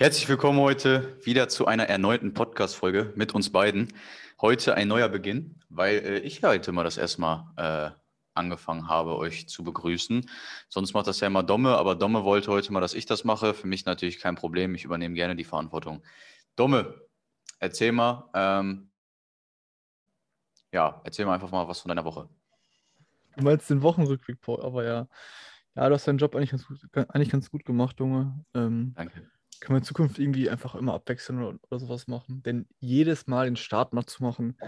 Herzlich willkommen heute wieder zu einer erneuten Podcast-Folge mit uns beiden. Heute ein neuer Beginn, weil äh, ich heute mal das erste Mal äh, angefangen habe, euch zu begrüßen. Sonst macht das ja immer Domme, aber Domme wollte heute mal, dass ich das mache. Für mich natürlich kein Problem, ich übernehme gerne die Verantwortung. Domme, erzähl mal, ähm, ja, erzähl mal einfach mal was von deiner Woche. Du meinst den Wochenrückblick, Paul, aber ja. Ja, du hast deinen Job eigentlich ganz gut, eigentlich ganz gut gemacht, Junge. Ähm, Danke. Können wir in Zukunft irgendwie einfach immer abwechseln oder, oder sowas machen? Denn jedes Mal den Start mal zu machen,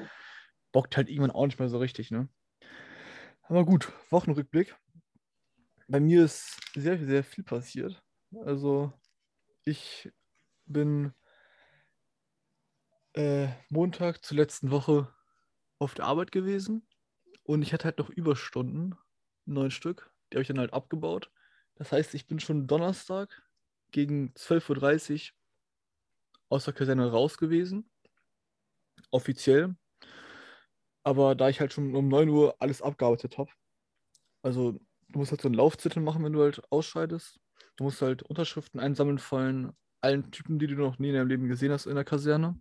bockt halt irgendwann auch nicht mehr so richtig, ne? Aber gut, Wochenrückblick. Bei mir ist sehr, sehr viel passiert. Also, ich bin äh, Montag zur letzten Woche auf der Arbeit gewesen und ich hatte halt noch Überstunden, neun Stück. Die habe ich dann halt abgebaut. Das heißt, ich bin schon Donnerstag gegen 12.30 Uhr aus der Kaserne raus gewesen. Offiziell. Aber da ich halt schon um 9 Uhr alles abgearbeitet habe. Also, du musst halt so einen Laufzettel machen, wenn du halt ausscheidest. Du musst halt Unterschriften einsammeln von allen Typen, die du noch nie in deinem Leben gesehen hast in der Kaserne.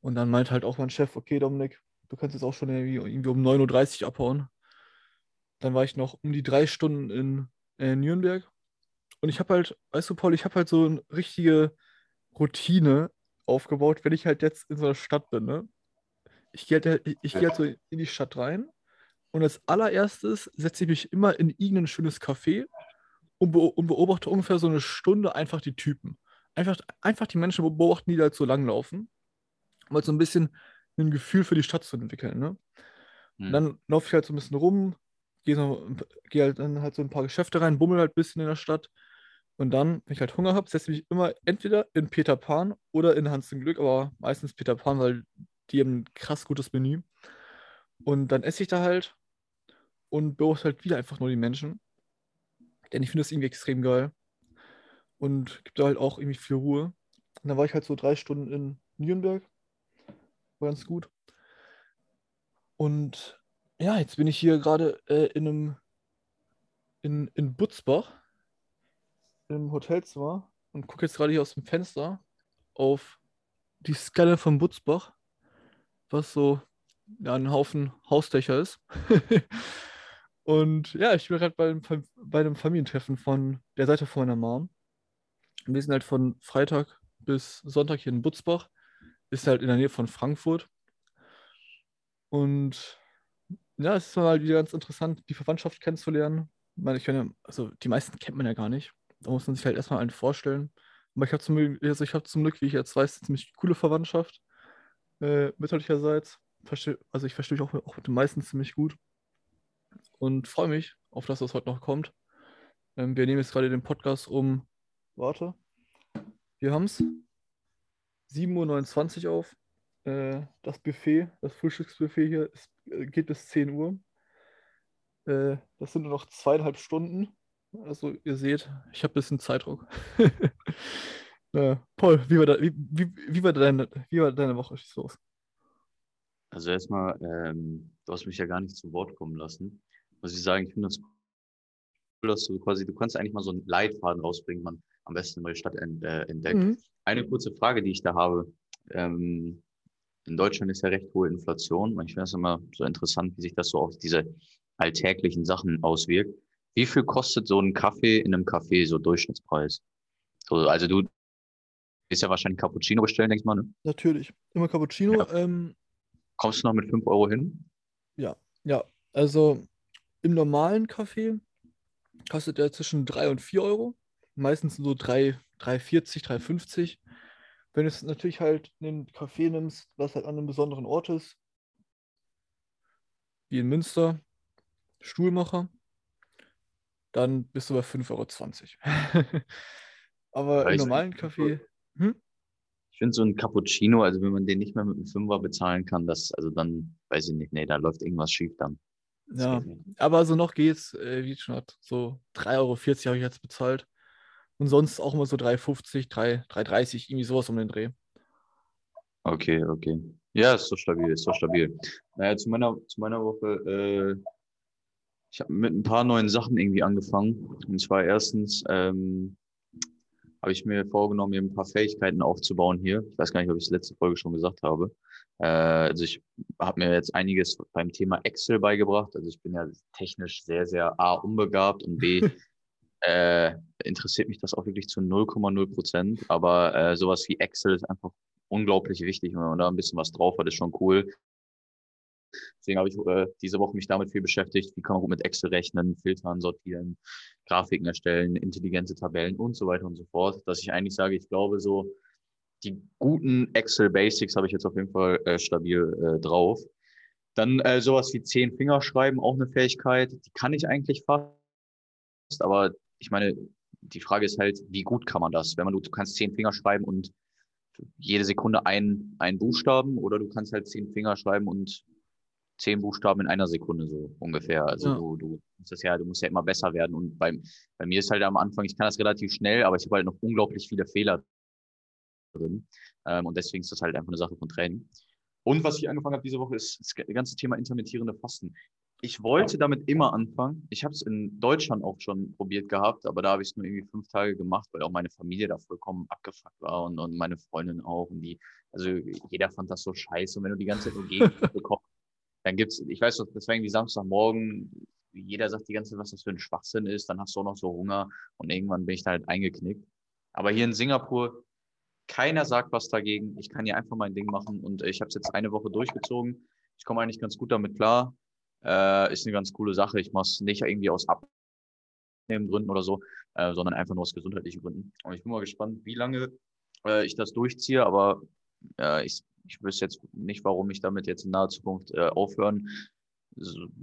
Und dann meint halt auch mein Chef, okay, Dominik, du kannst jetzt auch schon irgendwie, irgendwie um 9.30 Uhr abhauen. Dann war ich noch um die drei Stunden in äh, Nürnberg. Und ich habe halt, weißt du, Paul, ich habe halt so eine richtige Routine aufgebaut, wenn ich halt jetzt in so einer Stadt bin, ne? Ich gehe halt, ich, ich geh halt so in die Stadt rein und als allererstes setze ich mich immer in irgendein schönes Café und, be und beobachte ungefähr so eine Stunde einfach die Typen. Einfach, einfach die Menschen beobachten, die da halt so langlaufen. Um halt so ein bisschen ein Gefühl für die Stadt zu entwickeln, ne? Und Hm. dann laufe ich halt so ein bisschen rum, gehe so, geh halt dann halt so ein paar Geschäfte rein, bummel halt ein bisschen in der Stadt. Und dann, wenn ich halt Hunger habe, setze ich mich immer entweder in Peter Pan oder in Hans im Glück, aber meistens Peter Pan, weil die haben ein krass gutes Menü. Und dann esse ich da halt und beobachte halt wieder einfach nur die Menschen. Denn ich finde das irgendwie extrem geil. Und gibt da halt auch irgendwie viel Ruhe. Und dann war ich halt so drei Stunden in Nürnberg. War ganz gut. Und ja, jetzt bin ich hier gerade äh, in einem in, in Butzbach im Hotelzimmer und gucke jetzt gerade hier aus dem Fenster auf die Skyline von Butzbach, was so ja, ein Haufen Hausdächer ist. und ja, ich bin gerade bei, einem bei einem Familientreffen von der Seite von meiner Mom. Wir sind halt von Freitag bis Sonntag hier in Butzbach. Ist halt in der Nähe von Frankfurt. Und ja, es ist mal wieder ganz interessant, die Verwandtschaft kennenzulernen. Ich meine, ich ja, also die meisten kennt man ja gar nicht. Da muss man sich halt erstmal einen vorstellen. Aber ich habe zum, Glück- also hab zum Glück, wie ich jetzt weiß, eine ziemlich coole Verwandtschaft. Äh, mütterlicherseits. Versteh, also ich verstehe mich auch, auch mit den meisten ziemlich gut. Und freue mich auf das, was heute noch kommt. Ähm, wir nehmen jetzt gerade den Podcast um. Warte. Wir haben es. 7.29 Uhr auf. Äh, das Buffet, das Frühstücksbuffet hier, ist, äh, geht bis 10 Uhr. Äh, das sind nur noch zweieinhalb Stunden. Also ihr seht, ich habe ein bisschen Zeitdruck. äh, Paul, wie war, da, wie, wie, wie, war deine, wie war deine Woche? Schieß los. Also erstmal, ähm, du hast mich ja gar nicht zu Wort kommen lassen. Muss ich sagen, ich finde das cool, dass du quasi, du kannst eigentlich mal so einen Leitfaden rausbringen, man am besten eine neue Stadt äh, entdeckt. Mhm. Eine kurze Frage, die ich da habe. Ähm, in Deutschland ist ja recht hohe Inflation. Ich finde es immer so interessant, wie sich das so auf diese alltäglichen Sachen auswirkt. Wie viel kostet so ein Kaffee in einem Café, so Durchschnittspreis? So, also du willst ja wahrscheinlich Cappuccino bestellen, denkst du mal, ne? Natürlich. Immer Cappuccino. Ja. Ähm, Kommst du noch mit 5 Euro hin? ja, ja. Also im normalen Kaffee kostet der zwischen 3 und 4 Euro. Meistens so 3, 3,40, 3,50. Wenn du es natürlich halt einen Kaffee nimmst, was halt an einem besonderen Ort ist, wie in Münster, Stuhlmacher, dann bist du bei 5,20 Euro. Aber im normalen. Kaffee, hm? Ich finde so ein Cappuccino, also wenn man den nicht mehr mit einem Fünfer bezahlen kann, das, also dann, weiß ich nicht, nee, da läuft irgendwas schief dann. Das Ja, aber so noch geht's, äh, wie schon hat, so 3,40 Euro habe ich jetzt bezahlt. Und sonst auch immer so 3,50, 3, 3,30, irgendwie sowas um den Dreh. Okay, okay. Ja, ist so stabil, ist so stabil. Naja, zu meiner, zu meiner Woche, äh, ich habe mit ein paar neuen Sachen irgendwie angefangen. Und zwar erstens ähm, habe ich mir vorgenommen, mir ein paar Fähigkeiten aufzubauen hier. Ich weiß gar nicht, ob ich es letzte Folge schon gesagt habe. Äh, also ich habe mir jetzt einiges beim Thema Excel beigebracht. Also ich bin ja technisch sehr, sehr A, unbegabt und B, äh, interessiert mich das auch wirklich zu 0,0 Prozent. Aber äh, sowas wie Excel ist einfach unglaublich wichtig. Wenn man da ein bisschen was drauf hat, ist schon cool. Deswegen habe ich äh, diese Woche mich damit viel beschäftigt. Wie kann man gut mit Excel rechnen, filtern, sortieren, Grafiken erstellen, intelligente Tabellen und so weiter und so fort. Dass ich eigentlich sage, ich glaube, so die guten Excel Basics habe ich jetzt auf jeden Fall äh, stabil äh, drauf. Dann äh, sowas wie zehn Finger schreiben, auch eine Fähigkeit. Die kann ich eigentlich fast, aber ich meine, die Frage ist halt, wie gut kann man das? Wenn man du, du kannst zehn Finger schreiben und jede Sekunde einen, Buchstaben oder du kannst halt zehn Finger schreiben und zehn Buchstaben in einer Sekunde so ungefähr. Also ja. du, du musst das ja, du musst ja immer besser werden. Und bei, bei mir ist halt am Anfang, ich kann das relativ schnell, aber ich habe halt noch unglaublich viele Fehler drin. Ähm, und deswegen ist das halt einfach eine Sache von Training. Und was ich angefangen habe diese Woche, ist das ganze Thema intermittierende Fasten. Ich wollte damit immer anfangen. Ich habe es in Deutschland auch schon probiert gehabt, aber da habe ich es nur irgendwie fünf Tage gemacht, weil auch meine Familie da vollkommen abgefuckt war und, und meine Freundin auch. Und die, also jeder fand das so scheiße. Und wenn du die ganze Zeit nur gegen bekommst, dann gibt's, ich weiß noch, das war irgendwie Samstagmorgen, jeder sagt die ganze Zeit, was das für ein Schwachsinn ist, dann hast du auch noch so Hunger und irgendwann bin ich da halt eingeknickt. Aber hier in Singapur, keiner sagt was dagegen. Ich kann hier einfach mein Ding machen und ich habe es jetzt eine Woche durchgezogen. Ich komme eigentlich ganz gut damit klar. Äh, ist eine ganz coole Sache. Ich mache es nicht irgendwie aus Abnehmen oder so, äh, sondern einfach nur aus gesundheitlichen Gründen. Und ich bin mal gespannt, wie lange äh, ich das durchziehe, aber äh, ich ich wüsste jetzt nicht, warum ich damit jetzt in naher Zukunft äh, aufhören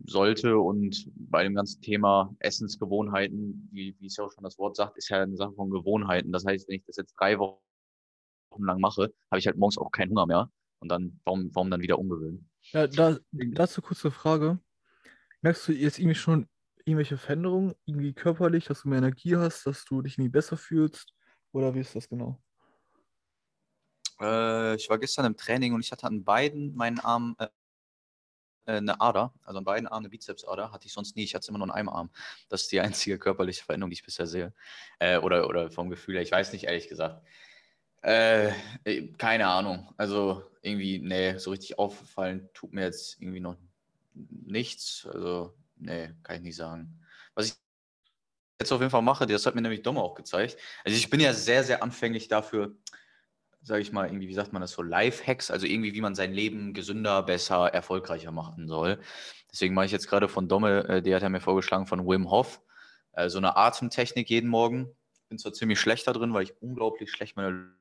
sollte. Und bei dem ganzen Thema Essensgewohnheiten, wie, wie es ja auch schon das Wort sagt, ist ja eine Sache von Gewohnheiten. Das heißt, wenn ich das jetzt drei Wochen lang mache, habe ich halt morgens auch keinen Hunger mehr. Und dann, warum, warum dann wieder umgewöhnen? Ja, da, dazu kurze Frage. Merkst du jetzt irgendwie schon irgendwelche Veränderungen, irgendwie körperlich, dass du mehr Energie hast, dass du dich irgendwie besser fühlst? Oder wie ist das genau? Äh, ich war gestern im Training und ich hatte an beiden meinen Armen äh, äh, eine Ader, also an beiden Armen eine Bizepsader, hatte ich sonst nie. Ich hatte es immer nur an einem Arm. Das ist die einzige körperliche Veränderung, die ich bisher sehe. Äh, oder, oder vom Gefühl her, ich weiß nicht, ehrlich gesagt. Äh, äh, keine Ahnung. Also irgendwie, nee, so richtig auffallen tut mir jetzt irgendwie noch nichts. Also, nee, kann ich nicht sagen. Was ich jetzt auf jeden Fall mache, das hat mir nämlich Domme auch gezeigt. Also ich bin ja sehr, sehr anfänglich dafür, sage ich mal, irgendwie, wie sagt man das so, Life-Hacks, also irgendwie, wie man sein Leben gesünder, besser, erfolgreicher machen soll. Deswegen mache ich jetzt gerade von Domme, äh, der hat ja mir vorgeschlagen, von Wim Hof, äh, so eine Atemtechnik jeden Morgen. Bin zwar ziemlich schlecht da drin, weil ich unglaublich schlecht meine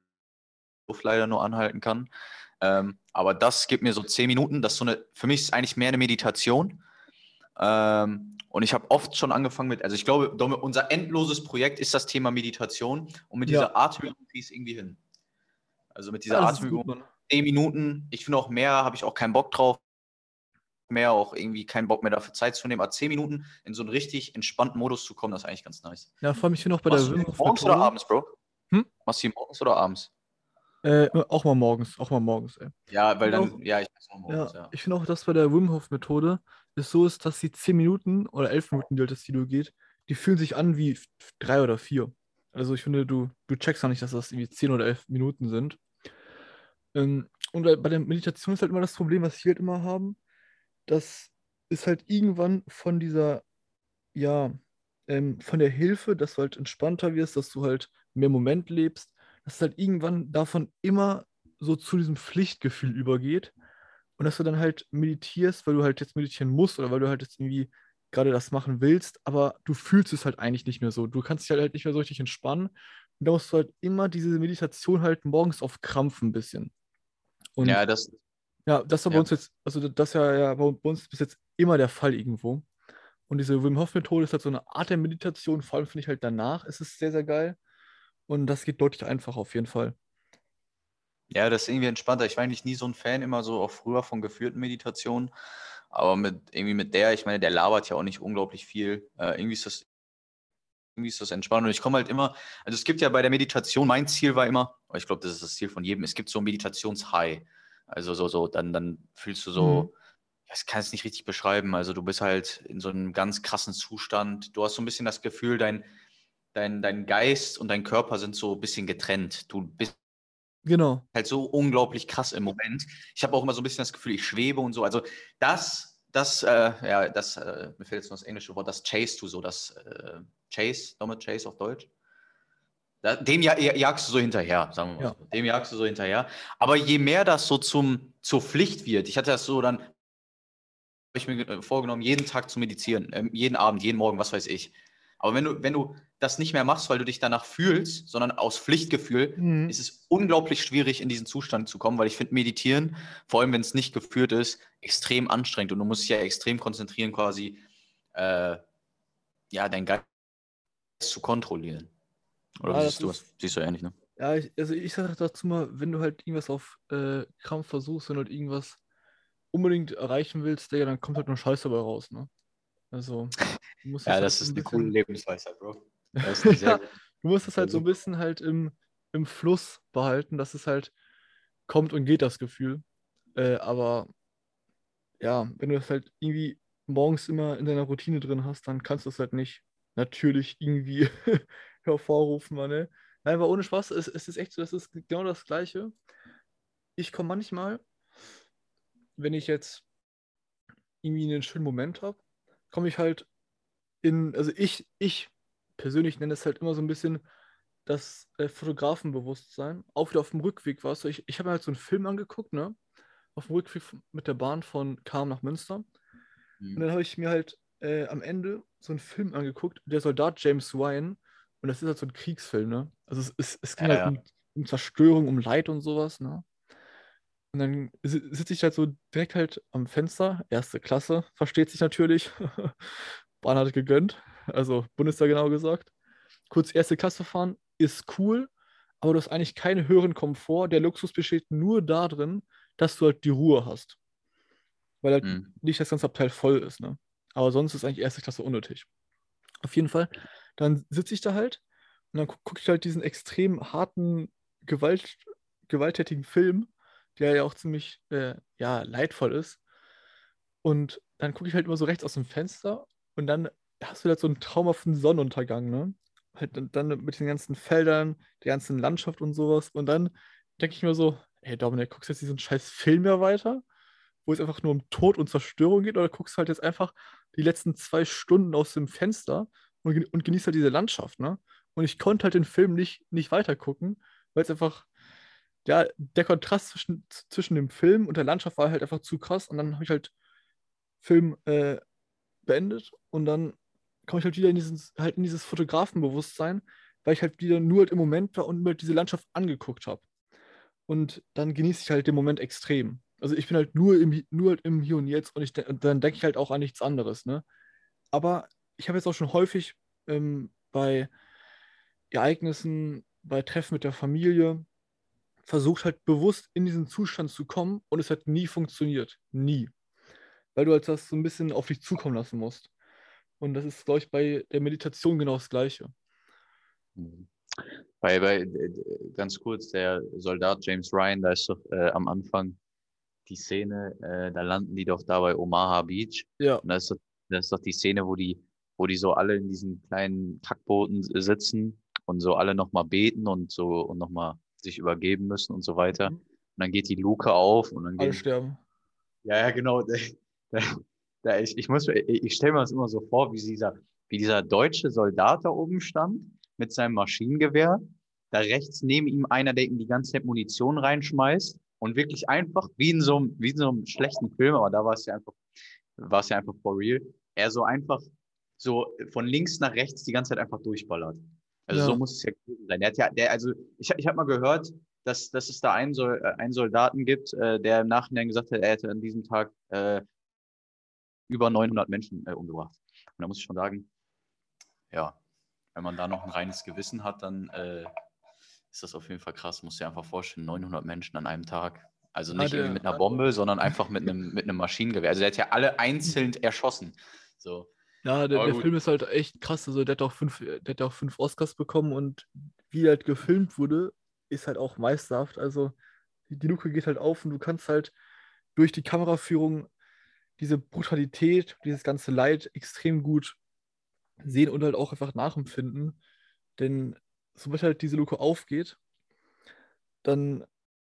Luft leider nur anhalten kann. Ähm, aber das gibt mir so zehn Minuten. Das ist so eine, für mich ist es eigentlich mehr eine Meditation. Ähm, und ich habe oft schon angefangen mit, also ich glaube, Domme, unser endloses Projekt ist das Thema Meditation. Und mit ja. dieser Atemübung kriege ich es irgendwie hin. Also mit dieser ja, Atemübung. Zehn Minuten. Ich finde auch mehr, habe ich auch keinen Bock drauf. Mehr auch irgendwie keinen Bock mehr dafür Zeit zu nehmen. Aber zehn Minuten in so einen richtig entspannten Modus zu kommen, das ist eigentlich ganz nice. Ja, vor allem, ich finde auch bei Machst der Morgens oder abends, Bro? Hm? Machst du morgens oder abends? Äh, auch mal morgens, auch mal morgens, ey. Ja, weil dann, auch, ja, ich auch morgens, ja. ja. Ich finde auch, dass bei der Wim Hof Methode es so ist, dass die zehn Minuten oder elf Minuten, die halt das Video geht, die fühlen sich an wie drei oder vier. Also ich finde, du, du checkst auch nicht, dass das irgendwie zehn oder elf Minuten sind. Ähm, und bei der Meditation ist halt immer das Problem, was wir halt immer haben, das ist halt irgendwann von dieser, ja, ähm, von der Hilfe, dass du halt entspannter wirst, dass du halt mehr Moment lebst, dass es halt irgendwann davon immer so zu diesem Pflichtgefühl übergeht und dass du dann halt meditierst, weil du halt jetzt meditieren musst oder weil du halt jetzt irgendwie gerade das machen willst, aber du fühlst es halt eigentlich nicht mehr so. Du kannst dich halt, halt nicht mehr so richtig entspannen und da musst du halt immer diese Meditation halt morgens auf Krampf ein bisschen. Und ja, das. Ja, das war bei uns jetzt, also das ja, ja bei uns bis jetzt immer der Fall irgendwo. Und diese Wim Hof Methode ist halt so eine Art der Meditation, vor allem finde ich halt danach ist es sehr, sehr geil. Und das geht deutlich einfacher auf jeden Fall. Ja, das ist irgendwie entspannter. Ich war eigentlich nie so ein Fan, immer so auch früher von geführten Meditationen. Aber mit, irgendwie mit der, ich meine, der labert ja auch nicht unglaublich viel. Äh, irgendwie ist das irgendwie ist das entspannt. Und ich komme halt immer, also es gibt ja bei der Meditation, mein Ziel war immer, aber ich glaube, das ist das Ziel von jedem, es gibt so ein Meditations-High. Also so, so, dann, dann fühlst du so, mhm. ich kann es nicht richtig beschreiben. Also du bist halt in so einem ganz krassen Zustand. Du hast so ein bisschen das Gefühl, dein, dein, dein Geist und dein Körper sind so ein bisschen getrennt. Du bist Genau. halt so unglaublich krass im Moment. Ich habe auch immer so ein bisschen das Gefühl, ich schwebe und so. Also das, das, äh, ja, das, äh, mir fällt jetzt noch das englische Wort, das Chase du so, das äh, Chase, nochmal Chase auf Deutsch. Da, dem ja, jagst du so hinterher, sagen wir mal. Ja. So. Dem jagst du so hinterher. Aber je mehr das so zum, zur Pflicht wird, ich hatte das so dann, habe ich mir äh, vorgenommen, jeden Tag zu meditieren, ähm, jeden Abend, jeden Morgen, was weiß ich. Aber wenn du, wenn du das nicht mehr machst, weil du dich danach fühlst, sondern aus Pflichtgefühl, Mhm. ist es unglaublich schwierig, in diesen Zustand zu kommen, weil ich finde, meditieren, vor allem wenn es nicht geführt ist, extrem anstrengend und du musst dich ja extrem konzentrieren, quasi, äh, ja, dein Geist zu kontrollieren. Oder Ja, siehst du ist- Siehst du ähnlich, ne? Ja, ich, also ich sage dazu mal, wenn du halt irgendwas auf äh, Krampf versuchst, wenn du halt irgendwas unbedingt erreichen willst, Digga, dann kommt halt nur Scheiß dabei raus, ne? Also, du musst Ja, halt das ist ein eine bisschen- coole Lebensweisheit, Bro. Ja, Du musst es halt so ein bisschen halt im, im Fluss behalten, dass es halt kommt und geht, das Gefühl. Äh, aber ja, wenn du das halt irgendwie morgens immer in deiner Routine drin hast, dann kannst du es halt nicht natürlich irgendwie hervorrufen, Mann, ne? Nein, aber ohne Spaß, es, es ist echt so, das ist genau das Gleiche. Ich komme manchmal, wenn ich jetzt irgendwie einen schönen Moment habe, komme ich halt in, also ich, ich persönlich nenne es halt immer so ein bisschen das äh, Fotografenbewusstsein. Auch wieder auf dem Rückweg war es so, ich, ich habe mir halt so einen Film angeguckt, ne? Auf dem Rückweg mit der Bahn von Kam nach Münster. Und Mhm. dann habe ich mir halt äh, am Ende so einen Film angeguckt, der Soldat James Ryan. Und das ist halt so ein Kriegsfilm, ne? Also es, es, es ging Ja, halt um, um Zerstörung, um Leid und sowas, ne? Und dann si- sitze ich halt so direkt halt am Fenster, erste Klasse, versteht sich natürlich. Bahn hat gegönnt, also Bundestag genau gesagt. Kurz erste Klasse fahren ist cool, aber du hast eigentlich keinen höheren Komfort. Der Luxus besteht nur darin, dass du halt die Ruhe hast. Weil halt Mhm. nicht das ganze Abteil voll ist, ne? Aber sonst ist eigentlich erste Klasse unnötig. Auf jeden Fall, dann sitze ich da halt und dann gucke ich halt diesen extrem harten, Gewalt, gewalttätigen Film, der ja auch ziemlich äh, ja, leidvoll ist. Und dann gucke ich halt immer so rechts aus dem Fenster und dann hast du halt so einen traumhaften Sonnenuntergang, ne? Halt dann, mit den ganzen Feldern, der ganzen Landschaft und sowas. Und dann denke ich mir so, ey Dominik, guckst du jetzt diesen scheiß Film mehr weiter? Wo es einfach nur um Tod und Zerstörung geht, oder guckst du halt jetzt einfach die letzten zwei Stunden aus dem Fenster und, und genießt halt diese Landschaft, ne? Und ich konnte halt den Film nicht, nicht weiter gucken, weil es einfach, ja, der Kontrast zwischen, zwischen dem Film und der Landschaft war halt einfach zu krass. Und dann habe ich halt Film äh, beendet und dann komme ich halt wieder in dieses, halt in dieses Fotografenbewusstsein, weil ich halt wieder nur halt im Moment war und mir halt diese Landschaft angeguckt habe. Und dann genieße ich halt den Moment extrem. Also ich bin halt nur im, nur halt im Hier und Jetzt und, ich, und dann denke ich halt auch an nichts anderes, ne? Aber ich habe jetzt auch schon häufig ähm, bei Ereignissen, bei Treffen mit der Familie versucht halt bewusst in diesen Zustand zu kommen und es hat nie funktioniert. Nie. Weil du halt das so ein bisschen auf dich zukommen lassen musst. Und das ist, glaube ich, bei der Meditation genau das Gleiche. Mhm. Bei, bei, äh, ganz kurz, der Soldat James Ryan, da ist doch äh, am Anfang die Szene, äh, da landen die doch da bei Omaha Beach. Ja. Und das ist, doch, das ist doch die Szene, wo die, wo die so alle in diesen kleinen Kackbooten s- sitzen und so alle nochmal beten und so und nochmal sich übergeben müssen und so weiter. Mhm. Und dann geht die Luke auf und dann Alle gehen, sterben. ja, ja, genau. Da, da, ich ich, muss, ich, ich stelle mir das immer so vor, wie dieser, wie dieser deutsche Soldat da oben stand mit seinem Maschinengewehr. Da rechts neben ihm einer, der ihm die ganze Zeit Munition reinschmeißt und wirklich einfach, wie in so einem, wie in so einem schlechten Film, aber da war es ja einfach, war es ja einfach for real, er so einfach so von links nach rechts die ganze Zeit einfach durchballert. Also Ja. so muss es ja gewesen sein. Der hat ja, der, also ich, ich habe mal gehört, dass, dass es da einen, Sol, äh, einen Soldaten gibt, äh, der im Nachhinein gesagt hat, er hätte an diesem Tag äh, über 900 Menschen äh, umgebracht. Und da muss ich schon sagen, ja, wenn man da noch ein reines Gewissen hat, dann äh, ist das auf jeden Fall krass. Muss dir einfach vorstellen, 900 Menschen an einem Tag. Also nicht der- irgendwie mit einer Bombe, sondern einfach mit einem, mit einem Maschinengewehr. Also er hat ja alle einzeln erschossen. So. Ja, der, der. Film ist halt echt krass. Also der hat auch fünf, der hat auch fünf Oscars bekommen und wie halt gefilmt wurde, ist halt auch meisterhaft. Also die Luke geht halt auf und du kannst halt durch die Kameraführung diese Brutalität, dieses ganze Leid extrem gut sehen und halt auch einfach nachempfinden. Denn sobald halt diese Luke aufgeht, dann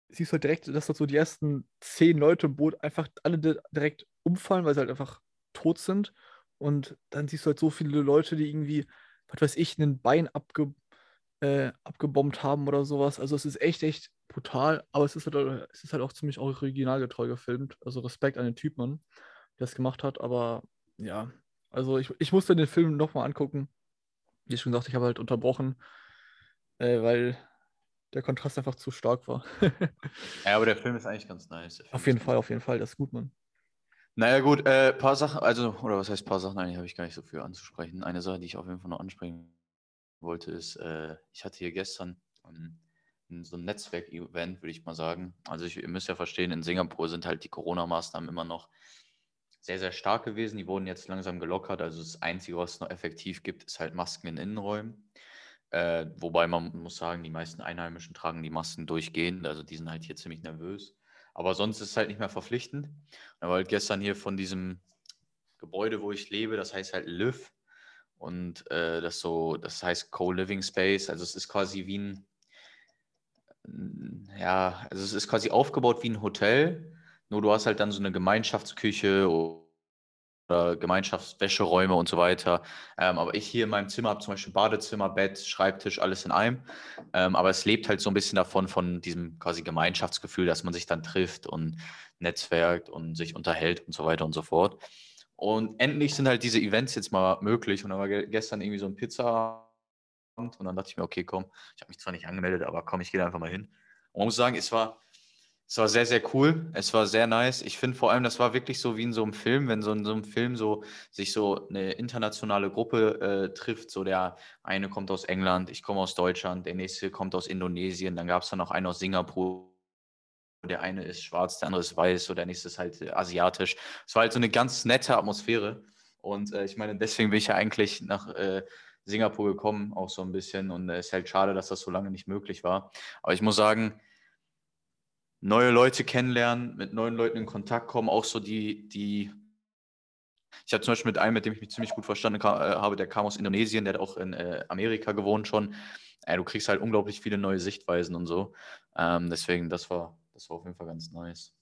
siehst du halt direkt, dass dort so die ersten zehn Leute im Boot einfach alle direkt umfallen, weil sie halt einfach tot sind. Und dann siehst du halt so viele Leute, die irgendwie, was weiß ich, ein Bein abge, äh, abgebombt haben oder sowas. Also es ist echt, echt brutal, aber es ist halt, es ist halt auch ziemlich originalgetreu gefilmt. Also Respekt an den Typ, Mann, der es gemacht hat. Aber ja, also ich, ich musste den Film nochmal angucken. Wie schon gesagt, ich habe halt unterbrochen, äh, weil der Kontrast einfach zu stark war. ja, aber der Film ist eigentlich ganz nice. Auf jeden Fall, auf jeden Fall, das ist gut, Mann. Naja, gut, äh, paar Sachen, also, oder was heißt paar Sachen? Eigentlich habe ich gar nicht so viel anzusprechen. Eine Sache, die ich auf jeden Fall noch ansprechen wollte, ist, äh, ich hatte hier gestern um, so ein Netzwerk-Event, würde ich mal sagen. Also, ich, ihr müsst ja verstehen, in Singapur sind halt die Corona-Maßnahmen immer noch sehr, sehr stark gewesen. Die wurden jetzt langsam gelockert. Also, das Einzige, was es noch effektiv gibt, ist halt Masken in Innenräumen. Äh, wobei man muss sagen, die meisten Einheimischen tragen die Masken durchgehend. Also, die sind halt hier ziemlich nervös. Aber sonst ist es halt nicht mehr verpflichtend. Da war halt gestern hier von diesem Gebäude, wo ich lebe, das heißt halt Liv. Und äh, das so, das heißt Co-Living Space. Also es ist quasi wie ein, ja, also es ist quasi aufgebaut wie ein Hotel. Nur du hast halt dann so eine Gemeinschaftsküche oder Gemeinschaftswäscheräume und so weiter. Ähm, aber ich hier in meinem Zimmer habe zum Beispiel Badezimmer, Bett, Schreibtisch, alles in einem. Ähm, aber es lebt halt so ein bisschen davon, von diesem quasi Gemeinschaftsgefühl, dass man sich dann trifft und netzwerkt und sich unterhält und so weiter und so fort. Und endlich sind halt diese Events jetzt mal möglich. Und dann war gestern irgendwie so ein Pizza und dann dachte ich mir, okay, komm, ich habe mich zwar nicht angemeldet, aber komm, ich gehe einfach mal hin. Und man muss sagen, es war es war sehr, sehr cool. Es war sehr nice. Ich finde vor allem, das war wirklich so wie in so einem Film, wenn so in so einem Film so sich so eine internationale Gruppe äh, trifft. So der eine kommt aus England, ich komme aus Deutschland, der nächste kommt aus Indonesien, dann gab es dann noch einen aus Singapur. Der eine ist schwarz, der andere ist weiß, so der nächste ist halt äh, asiatisch. Es war halt so eine ganz nette Atmosphäre. Und äh, ich meine, deswegen bin ich ja eigentlich nach äh, Singapur gekommen, auch so ein bisschen. Und es äh, ist halt schade, dass das so lange nicht möglich war. Aber ich muss sagen, neue Leute kennenlernen, mit neuen Leuten in Kontakt kommen, auch so die, die ich habe zum Beispiel mit einem, mit dem ich mich ziemlich gut verstanden äh, habe, der kam aus Indonesien, der hat auch in äh, Amerika gewohnt schon. Äh, du kriegst halt unglaublich viele neue Sichtweisen und so. Ähm, deswegen, das war, das war auf jeden Fall ganz nice.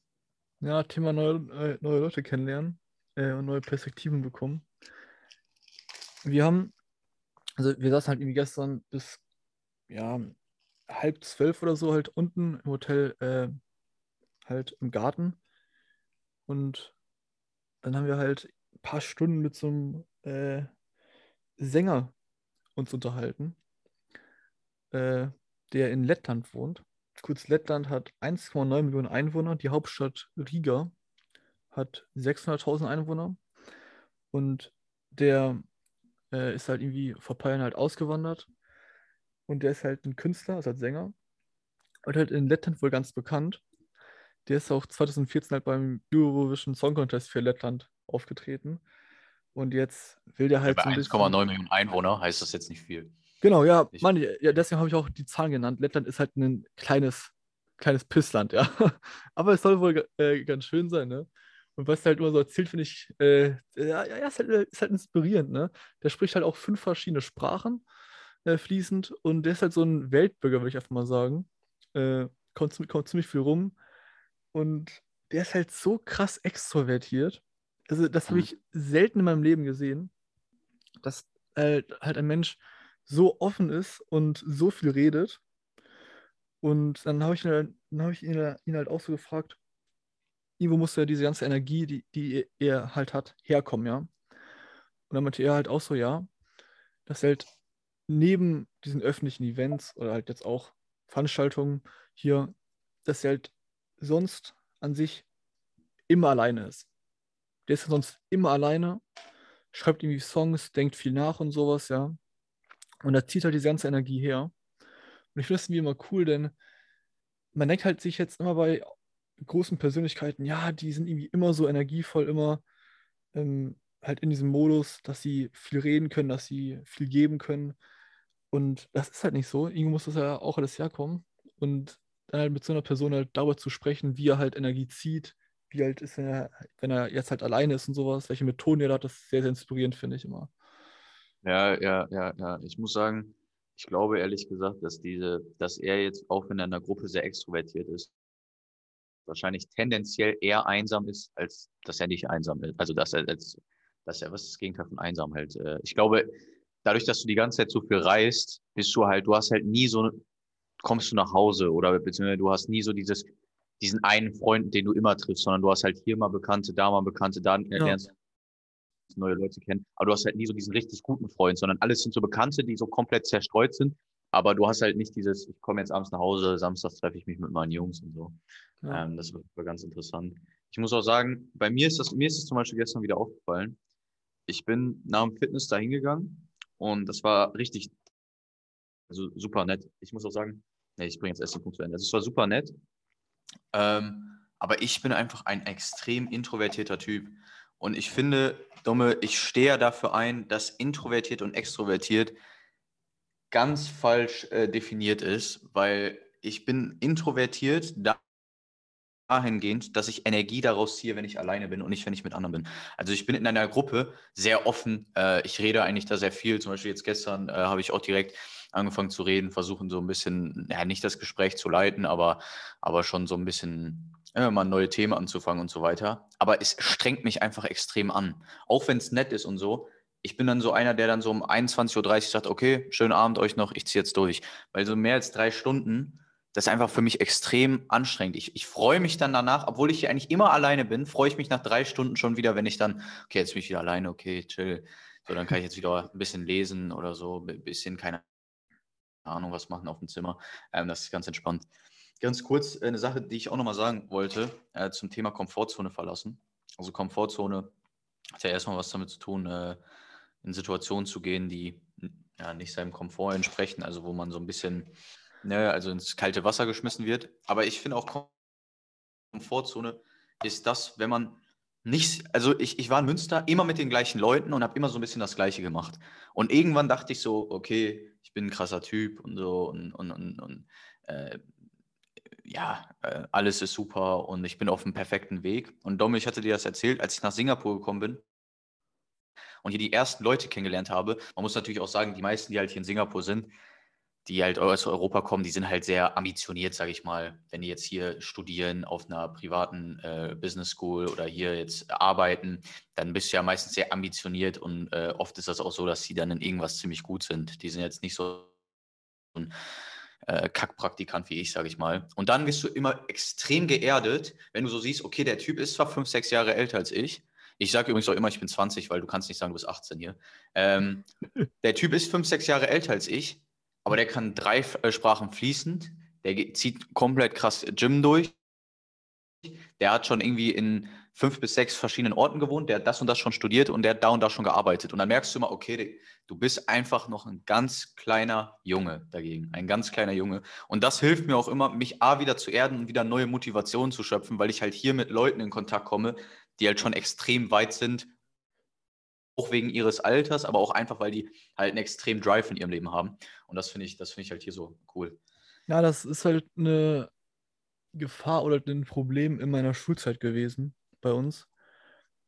Ja, Thema neue, äh, neue Leute kennenlernen äh, und neue Perspektiven bekommen. Wir haben, also wir saßen halt irgendwie gestern bis ja, halb zwölf oder so halt unten im Hotel äh, halt im Garten. Und dann haben wir halt ein paar Stunden mit so einem äh, Sänger uns unterhalten, äh, der in Lettland wohnt. Kurz, Lettland hat 1,9 Millionen Einwohner, die Hauptstadt Riga hat 600.000 Einwohner und der äh, ist halt irgendwie vor paar Jahren halt ausgewandert und der ist halt ein Künstler, also als Sänger und halt in Lettland wohl ganz bekannt der ist auch 2014 halt beim Eurovision Song Contest für Lettland aufgetreten. Und jetzt will der halt. Ja, bei so 1,9 Millionen Einwohner heißt das jetzt nicht viel. Genau, ja, Mann, ja deswegen habe ich auch die Zahlen genannt. Lettland ist halt ein kleines, kleines Pissland, ja. Aber es soll wohl äh, ganz schön sein, ne? Und was der halt immer so erzählt, finde ich, äh, ja, ja ist, halt, ist halt inspirierend, ne? Der spricht halt auch fünf verschiedene Sprachen äh, fließend und der ist halt so ein Weltbürger, würde ich einfach mal sagen. Äh, kommt, kommt ziemlich viel rum und der ist halt so krass extrovertiert. Also, das habe mhm. ich selten in meinem Leben gesehen, dass äh, halt ein Mensch so offen ist und so viel redet. Und dann habe ich, ihn, hab ich ihn, ihn, halt auch so gefragt, irgendwo muss ja diese ganze Energie, die, die er halt hat, herkommen, ja. Und dann meinte er halt auch so, ja, dass er halt neben diesen öffentlichen Events oder halt jetzt auch Veranstaltungen hier, dass er halt sonst an sich immer alleine ist. Der ist sonst immer alleine, schreibt irgendwie Songs, denkt viel nach und sowas, ja. Und er zieht halt diese ganze Energie her. Und ich finde das irgendwie immer cool, denn man denkt halt sich jetzt immer bei großen Persönlichkeiten, ja, die sind irgendwie immer so energievoll, immer ähm, halt in diesem Modus, dass sie viel reden können, dass sie viel geben können. Und das ist halt nicht so. Irgendwo muss das ja auch alles herkommen. Und dann halt mit so einer Person halt darüber zu sprechen, wie er halt Energie zieht, wie halt ist er, wenn er jetzt halt alleine ist und sowas, welche Methoden er hat, das ist sehr, sehr inspirierend, finde ich immer. Ja, ja, ja, ja. Ich muss sagen, ich glaube ehrlich gesagt, dass diese, dass er jetzt, auch wenn er in der Gruppe sehr extrovertiert ist, wahrscheinlich tendenziell eher einsam ist, als dass er nicht einsam ist. Also dass er als, dass er, was ist das Gegenteil von einsam halt? Äh, ich glaube, dadurch, dass du die ganze Zeit so viel reist, bist du halt, du hast halt nie so, kommst du nach Hause oder beziehungsweise du hast nie so dieses, diesen einen Freund, den du immer triffst, sondern du hast halt hier mal Bekannte, da mal Bekannte, da ja. lernst neue Leute kennen. Aber du hast halt nie so diesen richtig guten Freund, sondern alles sind so Bekannte, die so komplett zerstreut sind. Aber du hast halt nicht dieses, ich komme jetzt abends nach Hause, samstags treffe ich mich mit meinen Jungs und so. Ja. Ähm, das war ganz interessant. Ich muss auch sagen, bei mir ist das, mir ist es zum Beispiel gestern wieder aufgefallen. Ich bin nach dem Fitness da hingegangen und das war richtig, also super nett. Ich muss auch sagen, nee, ich bringe jetzt erst den Punkt zu Ende. Also es war super nett. Ähm, aber ich bin einfach ein extrem introvertierter Typ. Und ich finde, Domme, ich stehe ja dafür ein, dass introvertiert und extrovertiert ganz falsch äh, definiert ist, weil ich bin introvertiert dahingehend, dass ich Energie daraus ziehe, wenn ich alleine bin und nicht, wenn ich mit anderen bin. Also ich bin in einer Gruppe sehr offen. Äh, ich rede eigentlich da sehr viel. Zum Beispiel jetzt gestern äh, habe ich auch direkt angefangen zu reden, versuchen so ein bisschen, ja, nicht das Gespräch zu leiten, aber, aber schon so ein bisschen ja, mal neue Themen anzufangen und so weiter. Aber es strengt mich einfach extrem an. Auch wenn es nett ist und so. Ich bin dann so einer, der dann so um 21.30 Uhr sagt, okay, schönen Abend euch noch, ich ziehe jetzt durch. Weil so mehr als drei Stunden, das ist einfach für mich extrem anstrengend. Ich, ich freue mich dann danach, obwohl ich hier eigentlich immer alleine bin, freue ich mich nach drei Stunden schon wieder, wenn ich dann, okay, jetzt bin ich wieder alleine, okay, chill. So, dann kann ich jetzt wieder ein bisschen lesen oder so, ein bisschen, keine Ahnung, was machen auf dem Zimmer. Ähm, das ist ganz entspannt. Ganz kurz äh, eine Sache, die ich auch nochmal sagen wollte, äh, zum Thema Komfortzone verlassen. Also Komfortzone hat ja erstmal was damit zu tun, äh, in Situationen zu gehen, die ja, nicht seinem Komfort entsprechen, also wo man so ein bisschen ne, also ins kalte Wasser geschmissen wird. Aber ich finde auch Komfortzone ist das, wenn man nicht, also ich, ich war in Münster immer mit den gleichen Leuten und habe immer so ein bisschen das Gleiche gemacht. Und irgendwann dachte ich so, okay, ich bin ein krasser Typ und so und, und, und, und äh, ja, äh, alles ist super und ich bin auf dem perfekten Weg. Und Dom, ich hatte dir das erzählt, als ich nach Singapur gekommen bin und hier die ersten Leute kennengelernt habe. Man muss natürlich auch sagen, die meisten, die halt hier in Singapur sind, die halt aus Europa kommen, die sind halt sehr ambitioniert, sage ich mal. Wenn die jetzt hier studieren auf einer privaten äh, Business School oder hier jetzt arbeiten, dann bist du ja meistens sehr ambitioniert und äh, oft ist das auch so, dass sie dann in irgendwas ziemlich gut sind. Die sind jetzt nicht so ein äh, Kackpraktikant wie ich, sage ich mal. Und dann bist du immer extrem geerdet, wenn du so siehst, okay, der Typ ist zwar fünf, sechs Jahre älter als ich. Ich sage übrigens auch immer, ich bin 20, weil du kannst nicht sagen, du bist 18 hier. Ähm, der Typ ist fünf, sechs Jahre älter als ich, aber der kann drei äh, Sprachen fließend. Der zieht komplett krass Gym durch. Der hat schon irgendwie in fünf bis sechs verschiedenen Orten gewohnt, der hat das und das schon studiert und der hat da und da schon gearbeitet. Und dann merkst du immer, okay, du bist einfach noch ein ganz kleiner Junge dagegen, ein ganz kleiner Junge. Und das hilft mir auch immer, mich A wieder zu erden und wieder neue Motivationen zu schöpfen, weil ich halt hier mit Leuten in Kontakt komme, die halt schon extrem weit sind, auch wegen ihres Alters, aber auch einfach, weil die halt einen extremen Drive in ihrem Leben haben. Und das finde ich, das finde ich halt hier so cool. Ja, das ist halt eine Gefahr oder ein Problem in meiner Schulzeit gewesen bei uns,